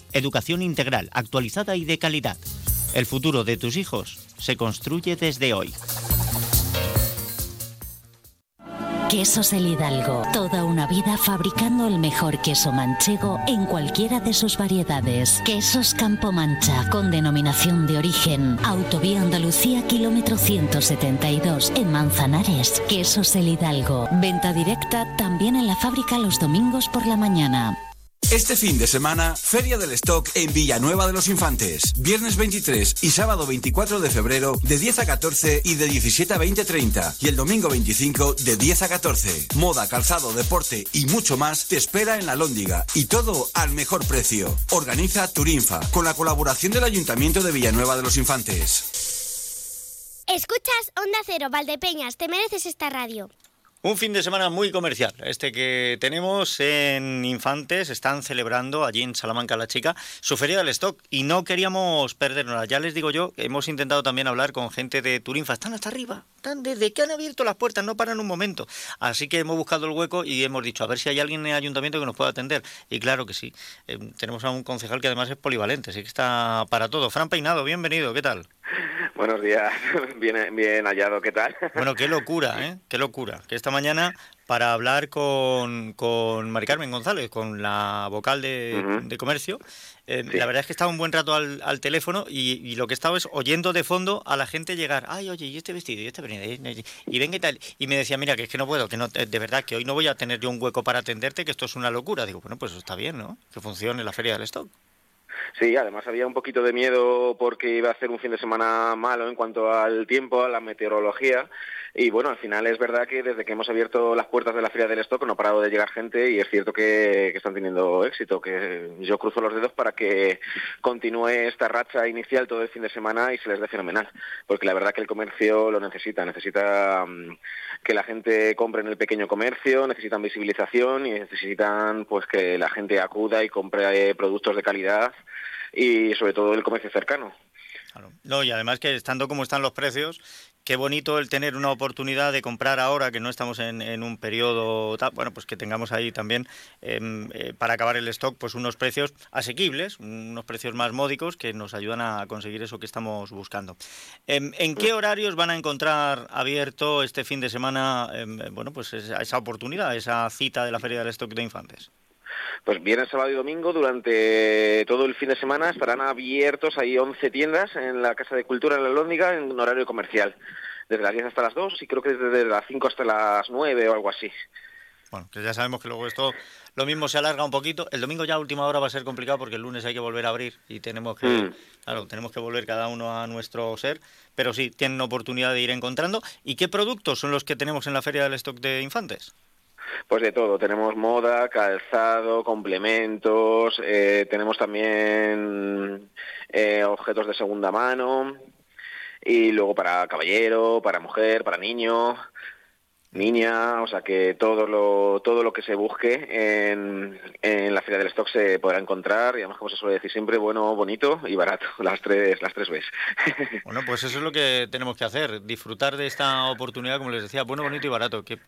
educación integral, actualizada y de calidad. El futuro de tus hijos se construye desde hoy. Quesos El Hidalgo. Toda una vida fabricando el mejor queso manchego en cualquiera de sus variedades. Quesos Campo Mancha, con denominación de origen. Autovía Andalucía, kilómetro 172, en Manzanares. Quesos El Hidalgo. Venta directa también en la fábrica los domingos por la mañana. Este fin de semana, Feria del Stock en Villanueva de los Infantes. Viernes 23 y sábado 24 de febrero de 10 a 14 y de 17 a 20.30. Y el domingo 25 de 10 a 14. Moda, calzado, deporte y mucho más te espera en la Lóndiga. Y todo al mejor precio. Organiza Turinfa con la colaboración del Ayuntamiento de Villanueva de los Infantes. Escuchas Onda Cero, Valdepeñas, te mereces esta radio. Un fin de semana muy comercial, este que tenemos en Infantes, están celebrando allí en Salamanca la chica su feria del stock y no queríamos perdernos. Ya les digo yo, hemos intentado también hablar con gente de Turinfa, están hasta arriba, están desde que han abierto las puertas, no paran un momento. Así que hemos buscado el hueco y hemos dicho, a ver si hay alguien en el ayuntamiento que nos pueda atender. Y claro que sí, eh, tenemos a un concejal que además es polivalente, así que está para todo. Fran Peinado, bienvenido, ¿qué tal? Buenos días, bien, bien hallado, ¿qué tal? Bueno, qué locura, ¿eh? Qué locura. Que esta mañana, para hablar con, con Mari Carmen González, con la vocal de, comercio, eh, la verdad es que estaba un buen rato al, al teléfono y, lo que estaba es oyendo de fondo a la gente llegar, ay, oye, y este vestido, y este venido, y, venga y tal. Y me decía, mira, que es que no puedo, que no, de verdad, que hoy no voy a tener yo un hueco para atenderte, que esto es una locura. Digo, bueno, pues está bien, ¿no? Que funcione la feria del stock. Sí, además había un poquito de miedo porque iba a ser un fin de semana malo en cuanto al tiempo, a la meteorología. Y bueno, al final es verdad que desde que hemos abierto las puertas de la Feria del Stock no ha parado de llegar gente y es cierto que, están teniendo éxito, que yo cruzo los dedos para que continúe esta racha inicial todo el fin de semana y se les dé fenomenal, porque la verdad que el comercio lo necesita, necesita mm, que la gente compre en el pequeño comercio, necesitan visibilización y necesitan pues que la gente acuda y compre productos de calidad y sobre todo el comercio cercano. No, y además que estando como están los precios, qué bonito el tener una oportunidad de comprar ahora que no estamos en, un periodo bueno pues que tengamos ahí también em, eh, para acabar el stock pues unos precios asequibles unos precios más módicos que nos ayudan a conseguir eso que estamos buscando. Em, en qué horarios van a encontrar abierto este fin de semana em, bueno pues esa, esa oportunidad esa cita de la feria del stock de infantes pues viernes, sábado y domingo, durante todo el fin de semana, estarán abiertos, hay 11 tiendas en la Casa de Cultura en la Lóndiga en horario comercial, desde las 10 hasta las 2 y creo que desde las 5 hasta las 9 o algo así. Bueno, que ya sabemos que luego esto lo mismo se alarga un poquito. El domingo ya a última hora va a ser complicado porque el lunes hay que volver a abrir y tenemos que, mm. claro, tenemos que volver cada uno a nuestro ser. Pero sí, tienen oportunidad de ir encontrando. ¿Y qué productos son los que tenemos en la Feria del Stock de Infantes? Pues de todo, tenemos moda, calzado, complementos, eh, tenemos también eh, objetos de segunda mano y luego para caballero, para mujer, para niño. Niña, o sea que todo lo, todo lo que se busque en, en la Feria del Stock se podrá encontrar y además como se suele decir siempre, bueno, bonito y barato, las tres, las tres veces. Bueno, pues eso es lo que tenemos que hacer, disfrutar de esta oportunidad, como les decía, bueno, bonito y barato. Que,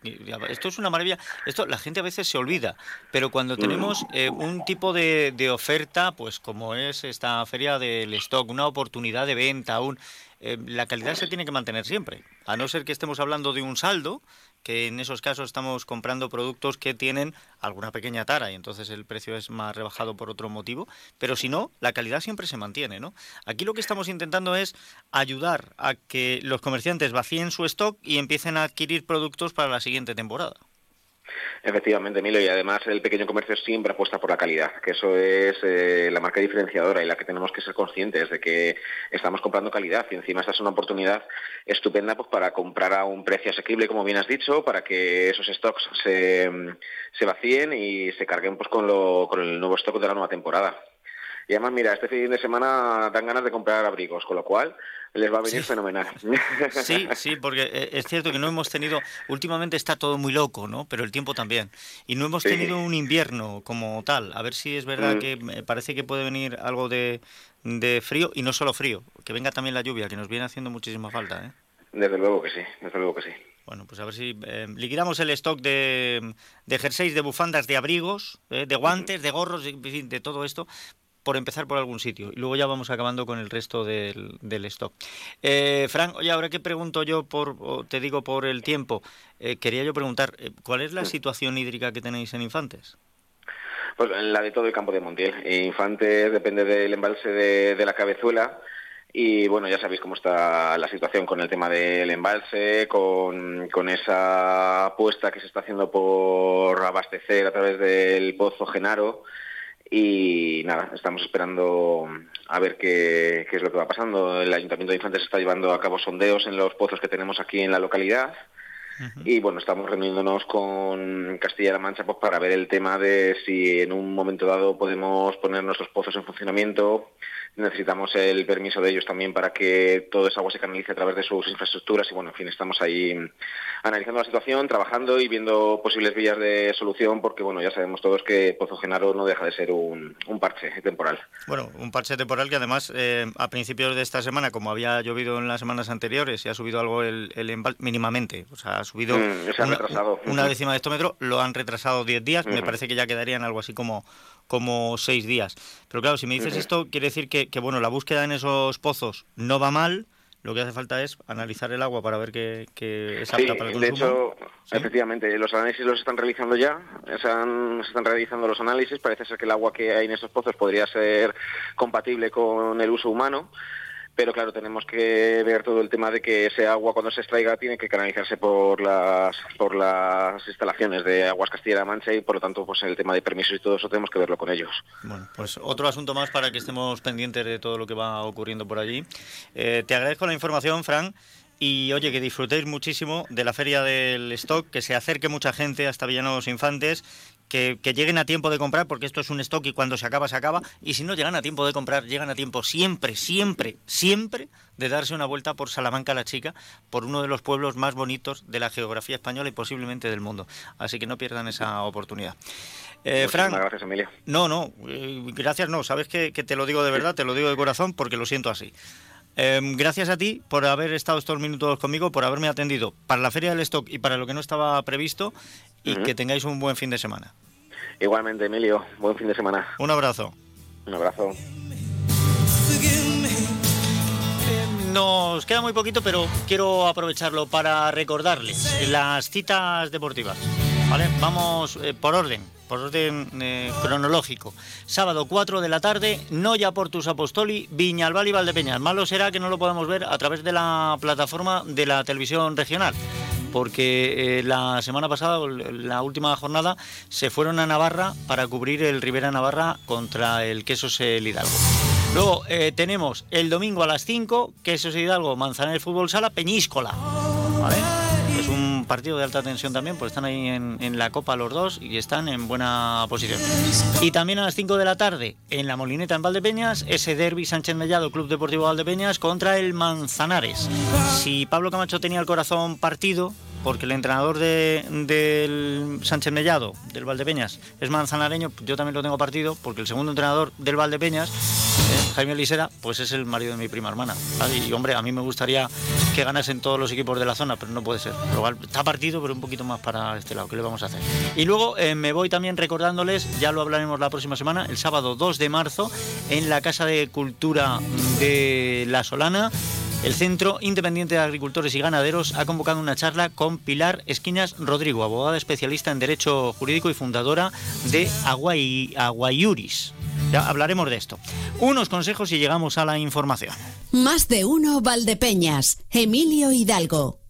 esto es una maravilla, esto la gente a veces se olvida, pero cuando tenemos eh, un tipo de, de oferta, pues como es esta Feria del Stock, una oportunidad de venta, un eh, la calidad se tiene que mantener siempre, a no ser que estemos hablando de un saldo, que en esos casos estamos comprando productos que tienen alguna pequeña tara y entonces el precio es más rebajado por otro motivo, pero si no, la calidad siempre se mantiene, ¿no? Aquí lo que estamos intentando es ayudar a que los comerciantes vacíen su stock y empiecen a adquirir productos para la siguiente temporada. Efectivamente, Emilio, y además el pequeño comercio siempre apuesta por la calidad, que eso es eh, la marca diferenciadora y la que tenemos que ser conscientes de que estamos comprando calidad y encima esta es una oportunidad estupenda pues para comprar a un precio asequible, como bien has dicho, para que esos stocks se, vacíen y se carguen pues con el nuevo stock de la nueva temporada. Y además, mira, este fin de semana dan ganas de comprar abrigos, con lo cual les va a venir fenomenal. Sí, sí, porque eh, es cierto que no hemos tenido, últimamente está todo muy loco, ¿no? Pero el tiempo también. Y no hemos tenido un invierno como tal. A ver si es verdad Mm. que me parece que puede venir algo de, de frío y no solo frío, que venga también la lluvia, que nos viene haciendo muchísima falta, ¿eh? Desde luego que sí, desde luego que sí. Bueno, pues a ver si eh, liquidamos el stock de, de jerseys, de bufandas, de abrigos, eh, de guantes, de gorros, de, de todo esto, por empezar por algún sitio. Y luego ya vamos acabando con el resto del, del stock. Eh, Frank, oye, ahora que pregunto yo, por, o te digo por el tiempo, eh, quería yo preguntar, eh, ¿cuál es la situación hídrica que tenéis en Infantes? Pues la de todo el campo de Montiel. Infantes depende del embalse de, de la cabezuela. Y bueno, ya sabéis cómo está la situación con el tema del embalse, con, con esa apuesta que se está haciendo por abastecer a través del pozo Genaro. Y nada, estamos esperando a ver qué, qué es lo que va pasando. El Ayuntamiento de Infantes está llevando a cabo sondeos en los pozos que tenemos aquí en la localidad. Y bueno, estamos reuniéndonos con Castilla-La Mancha pues, para ver el tema de si en un momento dado podemos poner nuestros pozos en funcionamiento. Necesitamos el permiso de ellos también para que todo esa agua se canalice a través de sus infraestructuras. Y bueno, en fin, estamos ahí analizando la situación, trabajando y viendo posibles vías de solución, porque bueno, ya sabemos todos que Pozo Genaro no deja de ser un, un parche temporal. Bueno, un parche temporal que además eh, a principios de esta semana, como había llovido en las semanas anteriores y ha subido algo el, el embal- mínimamente, o sea, ha subido Mm, se una, una décima de hectómetro, lo han retrasado 10 días, me parece que ya quedarían algo así como como seis días. Pero claro, si me dices esto, quiere decir que, que, bueno, la búsqueda en esos pozos no va mal, lo que hace falta es analizar el agua para ver que, que es apta Sí, para el de consumo. hecho, efectivamente, los análisis los están realizando ya, se, han- se están realizando los análisis, parece ser que el agua que hay en esos pozos podría ser compatible con el uso humano, pero claro, tenemos que ver todo el tema de que ese agua cuando se extraiga tiene que canalizarse por las por las instalaciones de Aguas Castilla-La Mancha y por lo tanto pues el tema de permisos y todo eso tenemos que verlo con ellos. Bueno, pues otro asunto más para que estemos pendientes de todo lo que va ocurriendo por allí. Eh, te agradezco la información, Fran. Y oye, que disfrutéis muchísimo de la feria del stock, que se acerque mucha gente hasta Villanos Infantes, que, que lleguen a tiempo de comprar, porque esto es un stock y cuando se acaba, se acaba. Y si no llegan a tiempo de comprar, llegan a tiempo siempre, siempre, siempre de darse una vuelta por Salamanca la Chica, por uno de los pueblos más bonitos de la geografía española y posiblemente del mundo. Así que no pierdan esa oportunidad. Eh, gracias, Emilio. no, no, eh, gracias no, sabes que, que te lo digo de verdad, te lo digo de corazón porque lo siento así. Eh, gracias a ti por haber estado estos minutos conmigo, por haberme atendido para la Feria del Stock y para lo que no estaba previsto y que tengáis un buen fin de semana. Igualmente, Emilio, buen fin de semana. Un abrazo. Un abrazo. Nos queda muy poquito, pero quiero aprovecharlo para recordarles las citas deportivas. ¿Vale? Vamos eh, por orden, por orden eh, cronológico. Sábado 4 de la tarde, Noya Portus Apostoli, Viñalbal y Valdepeñas. Malo será que no lo podamos ver a través de la plataforma de la televisión regional. Porque eh, la semana pasada, la última jornada, se fueron a Navarra para cubrir el Rivera Navarra contra el Quesos El Hidalgo. Luego eh, tenemos el domingo a las 5, Quesos Hidalgo, Manzanares Fútbol Sala, Peñíscola. ¿Vale? Partido de alta tensión también, pues están ahí en, en la Copa los dos y están en buena posición. Y también a las 5 de la tarde, en la Molineta en Valdepeñas, ese derby Sánchez Mellado, Club Deportivo Valdepeñas, contra el Manzanares. Si Pablo Camacho tenía el corazón partido, porque el entrenador de, del Sánchez Mellado, del Valdepeñas, es manzanareño, yo también lo tengo partido, porque el segundo entrenador del Valdepeñas, eh, Jaime Lisera, pues es el marido de mi prima hermana. Y hombre, a mí me gustaría que ganasen todos los equipos de la zona, pero no puede ser. Está partido, pero un poquito más para este lado. ¿Qué le vamos a hacer? Y luego eh, me voy también recordándoles, ya lo hablaremos la próxima semana, el sábado 2 de marzo, en la Casa de Cultura de La Solana. El Centro Independiente de Agricultores y Ganaderos ha convocado una charla con Pilar Esquinas Rodrigo, abogada especialista en Derecho Jurídico y fundadora de Aguay, Aguayuris. Ya hablaremos de esto. Unos consejos y llegamos a la información. Más de uno Valdepeñas. Emilio Hidalgo.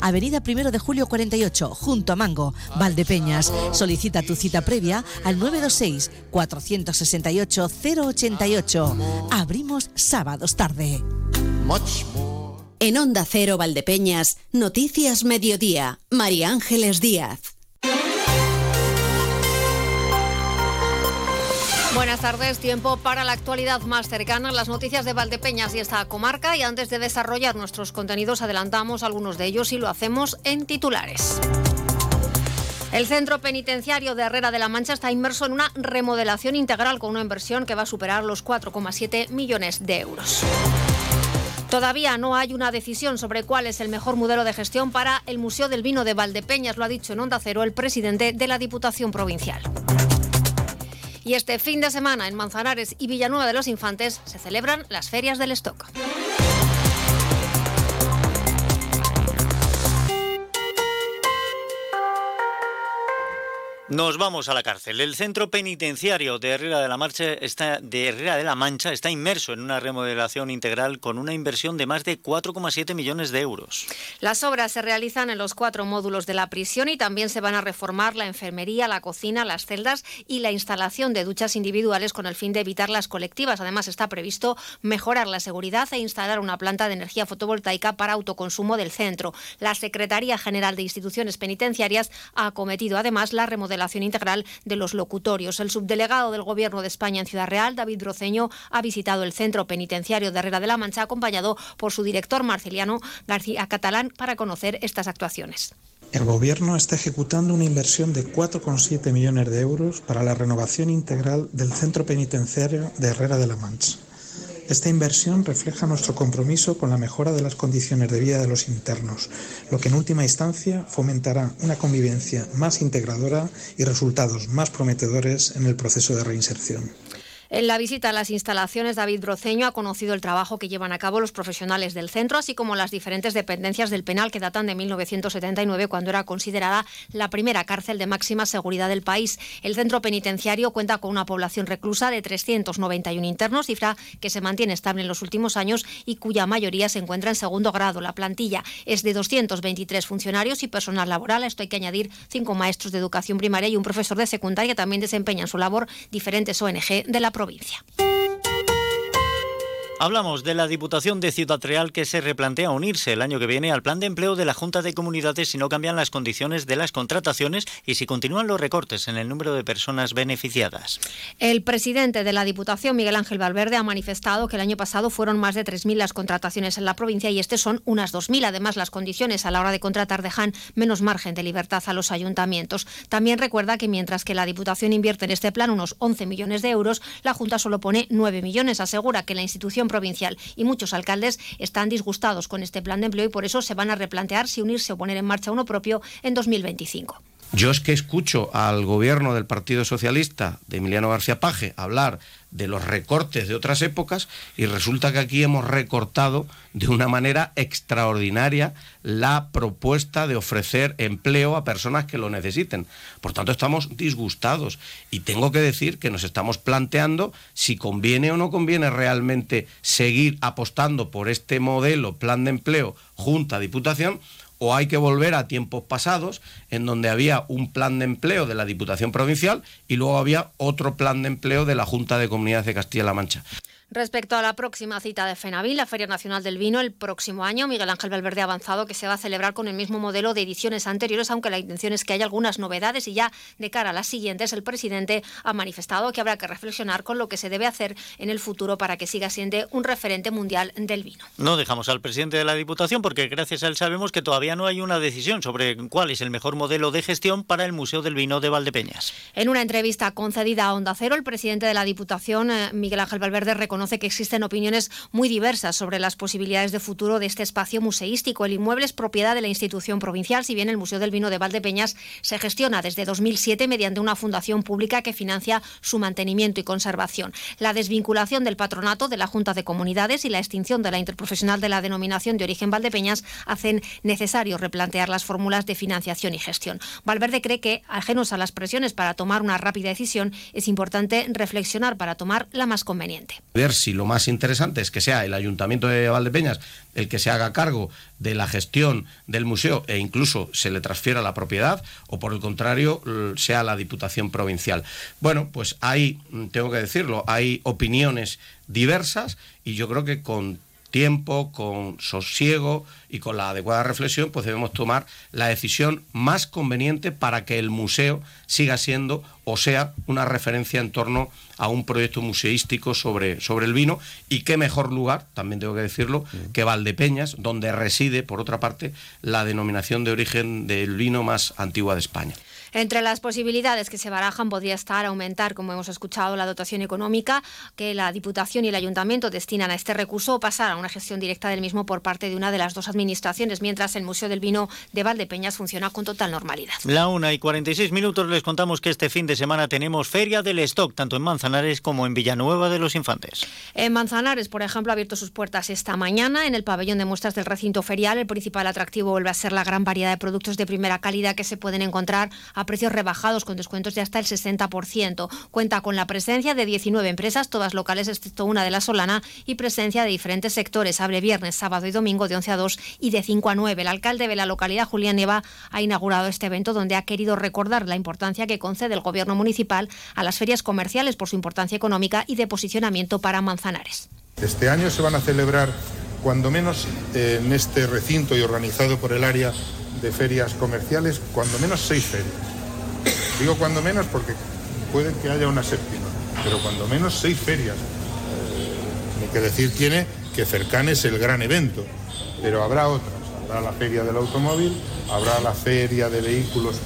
Avenida 1 de Julio 48, junto a Mango, Valdepeñas. Solicita tu cita previa al 926 468 088. Abrimos sábados tarde. En Onda Cero Valdepeñas, Noticias Mediodía, María Ángeles Díaz. Buenas tardes, tiempo para la actualidad más cercana, las noticias de Valdepeñas y esta comarca y antes de desarrollar nuestros contenidos adelantamos algunos de ellos y lo hacemos en titulares. El centro penitenciario de Herrera de la Mancha está inmerso en una remodelación integral con una inversión que va a superar los 4,7 millones de euros. Todavía no hay una decisión sobre cuál es el mejor modelo de gestión para el Museo del Vino de Valdepeñas, lo ha dicho en Onda Cero el presidente de la Diputación Provincial. Y este fin de semana en Manzanares y Villanueva de los Infantes se celebran las ferias del stock. Nos vamos a la cárcel. El centro penitenciario de Herrera de la, Marcha está, de Herrera de la Mancha está inmerso en una remodelación integral con una inversión de más de 4,7 millones de euros. Las obras se realizan en los cuatro módulos de la prisión y también se van a reformar la enfermería, la cocina, las celdas y la instalación de duchas individuales con el fin de evitar las colectivas. Además, está previsto mejorar la seguridad e instalar una planta de energía fotovoltaica para autoconsumo del centro. La Secretaría General de Instituciones Penitenciarias ha acometido además la remodelación relación integral de los locutorios. El subdelegado del Gobierno de España en Ciudad Real, David Broceño, ha visitado el centro penitenciario de Herrera de la Mancha, acompañado por su director Marceliano García Catalán, para conocer estas actuaciones. El Gobierno está ejecutando una inversión de 4,7 millones de euros para la renovación integral del centro penitenciario de Herrera de la Mancha. Esta inversión refleja nuestro compromiso con la mejora de las condiciones de vida de los internos, lo que en última instancia fomentará una convivencia más integradora y resultados más prometedores en el proceso de reinserción. En la visita a las instalaciones, David Broceño ha conocido el trabajo que llevan a cabo los profesionales del centro, así como las diferentes dependencias del penal que datan de 1979, cuando era considerada la primera cárcel de máxima seguridad del país. El centro penitenciario cuenta con una población reclusa de 391 internos, cifra que se mantiene estable en los últimos años y cuya mayoría se encuentra en segundo grado. La plantilla es de 223 funcionarios y personal laboral. esto hay que añadir cinco maestros de educación primaria y un profesor de secundaria. También desempeñan su labor diferentes ONG de la provincia. Hablamos de la Diputación de Ciudad Real que se replantea unirse el año que viene al plan de empleo de la Junta de Comunidades si no cambian las condiciones de las contrataciones y si continúan los recortes en el número de personas beneficiadas. El presidente de la Diputación, Miguel Ángel Valverde, ha manifestado que el año pasado fueron más de 3.000 las contrataciones en la provincia y este son unas 2.000. Además, las condiciones a la hora de contratar dejan menos margen de libertad a los ayuntamientos. También recuerda que mientras que la Diputación invierte en este plan unos 11 millones de euros, la Junta solo pone 9 millones. Asegura que la institución provincial y muchos alcaldes están disgustados con este plan de empleo y por eso se van a replantear si unirse o poner en marcha uno propio en 2025. Yo es que escucho al gobierno del Partido Socialista de Emiliano García Paje hablar de los recortes de otras épocas y resulta que aquí hemos recortado de una manera extraordinaria la propuesta de ofrecer empleo a personas que lo necesiten. Por tanto, estamos disgustados y tengo que decir que nos estamos planteando si conviene o no conviene realmente seguir apostando por este modelo, plan de empleo, Junta, Diputación, o hay que volver a tiempos pasados en donde había un plan de empleo de la Diputación Provincial y luego había otro plan de empleo de la Junta de Comunidades de Castilla-La Mancha. Respecto a la próxima cita de FENAVIL, la Feria Nacional del Vino, el próximo año, Miguel Ángel Valverde ha avanzado que se va a celebrar con el mismo modelo de ediciones anteriores, aunque la intención es que haya algunas novedades y ya de cara a las siguientes, el presidente ha manifestado que habrá que reflexionar con lo que se debe hacer en el futuro para que siga siendo un referente mundial del vino. No dejamos al presidente de la Diputación porque gracias a él sabemos que todavía no hay una decisión sobre cuál es el mejor modelo de gestión para el Museo del Vino de Valdepeñas. En una entrevista concedida a Onda Cero, el presidente de la Diputación, eh, Miguel Ángel Valverde, reconoce que existen opiniones muy diversas sobre las posibilidades de futuro de este espacio museístico. El inmueble es propiedad de la institución provincial, si bien el Museo del Vino de Valdepeñas se gestiona desde 2007 mediante una fundación pública que financia su mantenimiento y conservación. La desvinculación del patronato de la Junta de Comunidades y la extinción de la interprofesional de la denominación de origen Valdepeñas hacen necesario replantear las fórmulas de financiación y gestión. Valverde cree que, ajenos a las presiones para tomar una rápida decisión, es importante reflexionar para tomar la más conveniente. Si lo más interesante es que sea el Ayuntamiento de Valdepeñas el que se haga cargo de la gestión del museo e incluso se le transfiera la propiedad o por el contrario sea la Diputación Provincial. Bueno, pues hay, mm, tengo que decirlo, hay opiniones diversas y yo creo que con tiempo, con sosiego y con la adecuada reflexión, pues debemos tomar la decisión más conveniente para que el museo siga siendo o sea una referencia en torno a un proyecto museístico sobre, sobre el vino y qué mejor lugar, también tengo que decirlo, que Valdepeñas, donde reside, por otra parte, la denominación de origen del vino más antigua de España. Entre las posibilidades que se barajan podría estar aumentar, como hemos escuchado, la dotación económica que la Diputación y el Ayuntamiento destinan a este recurso o pasar a una gestión directa del mismo por parte de una de las dos administraciones, mientras el Museo del Vino de Valdepeñas funciona con total normalidad. La una y 46 minutos les contamos que este fin de semana tenemos Feria del Stock, tanto en Manzanares como en Villanueva de los Infantes. En Manzanares, por ejemplo, ha abierto sus puertas esta mañana en el pabellón de muestras del recinto ferial. El principal atractivo vuelve a ser la gran variedad de productos de primera calidad que se pueden encontrar a precios rebajados con descuentos de hasta el 60%. Cuenta con la presencia de 19 empresas, todas locales excepto una de la Solana, y presencia de diferentes sectores. Abre viernes, sábado y domingo de 11 a 2 y de 5 a 9. El alcalde de la localidad, Julián Neva, ha inaugurado este evento donde ha querido recordar la importancia que concede el gobierno municipal a las ferias comerciales por su importancia económica y de posicionamiento para Manzanares. Este año se van a celebrar, cuando menos en este recinto y organizado por el área de ferias comerciales, cuando menos seis ferias. Digo cuando menos porque puede que haya una séptima, pero cuando menos seis ferias. Eh, ni que decir tiene que Cercan es el gran evento, pero habrá otras. Habrá la feria del automóvil, habrá la feria de vehículos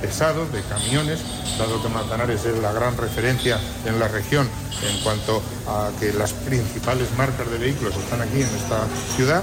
pesados, de camiones, dado que Manzanares es la gran referencia en la región en cuanto a que las principales marcas de vehículos están aquí en esta ciudad.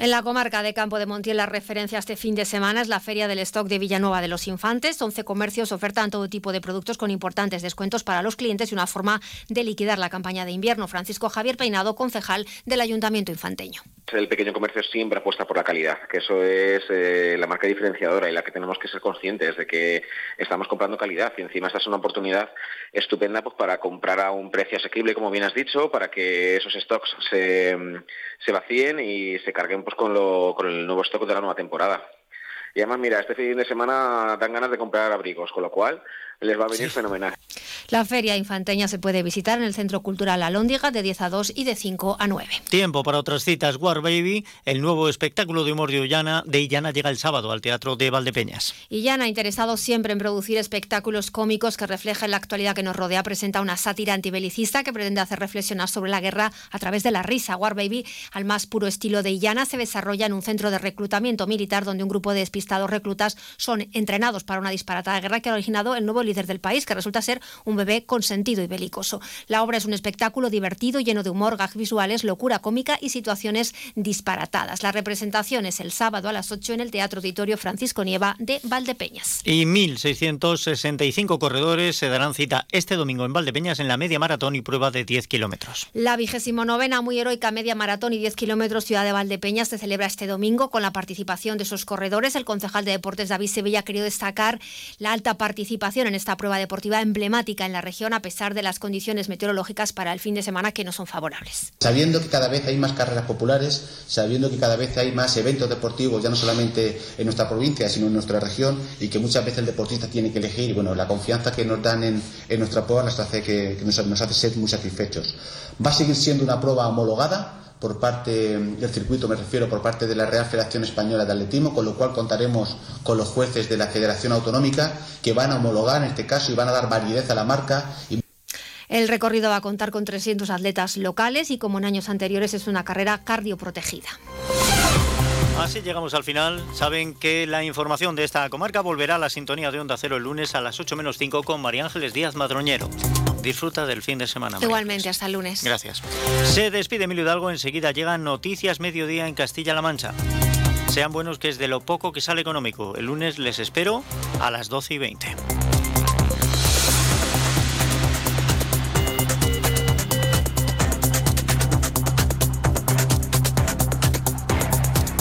En la comarca de Campo de Montiel, la referencia este fin de semana es la Feria del Stock de Villanueva de los Infantes. 11 comercios ofertan todo tipo de productos con importantes descuentos para los clientes y una forma de liquidar la campaña de invierno. Francisco Javier Peinado, concejal del Ayuntamiento Infanteño. El pequeño comercio siempre apuesta por la calidad, que eso es eh, la marca diferenciadora y la que tenemos que ser conscientes de que estamos comprando calidad y encima esta es una oportunidad estupenda pues, para comprar a un precio asequible, como bien has dicho, para que esos stocks se, se vacíen y se carguen pues, con, lo, con el nuevo stock de la nueva temporada. Y además, mira, este fin de semana dan ganas de comprar abrigos, con lo cual les va a venir fenomenal. La feria infanteña se puede visitar en el Centro Cultural Alóndiga de 10 a 2 y de 5 a 9. Tiempo para otras citas. War Baby, el nuevo espectáculo de humor de Illana, de Illana llega el sábado al Teatro de Valdepeñas. Illana, interesado siempre en producir espectáculos cómicos que reflejen la actualidad que nos rodea, presenta una sátira antibelicista que pretende hacer reflexionar sobre la guerra a través de la risa. War Baby, al más puro estilo de Illana, se desarrolla en un centro de reclutamiento militar donde un grupo de despistados reclutas son entrenados para una disparatada guerra que ha originado el nuevo líder del país, que resulta ser un bebé consentido y belicoso. La obra es un espectáculo divertido, lleno de humor, gag visuales, locura cómica y situaciones disparatadas. La representación es el sábado a las 8 en el Teatro Auditorio Francisco Nieva de Valdepeñas. Y 1.665 corredores se darán cita este domingo en Valdepeñas en la media maratón y prueba de 10 kilómetros. La vigésimo novena muy heroica media maratón y 10 kilómetros Ciudad de Valdepeñas se celebra este domingo con la participación de esos corredores. El concejal de Deportes David Sevilla ha querido destacar la alta participación en esta prueba deportiva emblemática en la región a pesar de las condiciones meteorológicas para el fin de semana que no son favorables. Sabiendo que cada vez hay más carreras populares, sabiendo que cada vez hay más eventos deportivos, ya no solamente en nuestra provincia, sino en nuestra región, y que muchas veces el deportista tiene que elegir, bueno, la confianza que nos dan en, en nuestra prueba nos hace, que, nos hace ser muy satisfechos. Va a seguir siendo una prueba homologada, por parte del circuito, me refiero por parte de la Real Federación Española de Atletismo, con lo cual contaremos con los jueces de la Federación Autonómica que van a homologar en este caso y van a dar validez a la marca. El recorrido va a contar con 300 atletas locales y como en años anteriores es una carrera cardioprotegida. Así llegamos al final. Saben que la información de esta comarca volverá a la sintonía de Onda Cero el lunes a las 8 menos 5 con María Ángeles Díaz Madroñero. Disfruta del fin de semana. María Igualmente, hasta el lunes. Gracias. Se despide Emilio Hidalgo. Enseguida llegan Noticias Mediodía en Castilla-La Mancha. Sean buenos que es de lo poco que sale económico. El lunes les espero a las 12 y 20.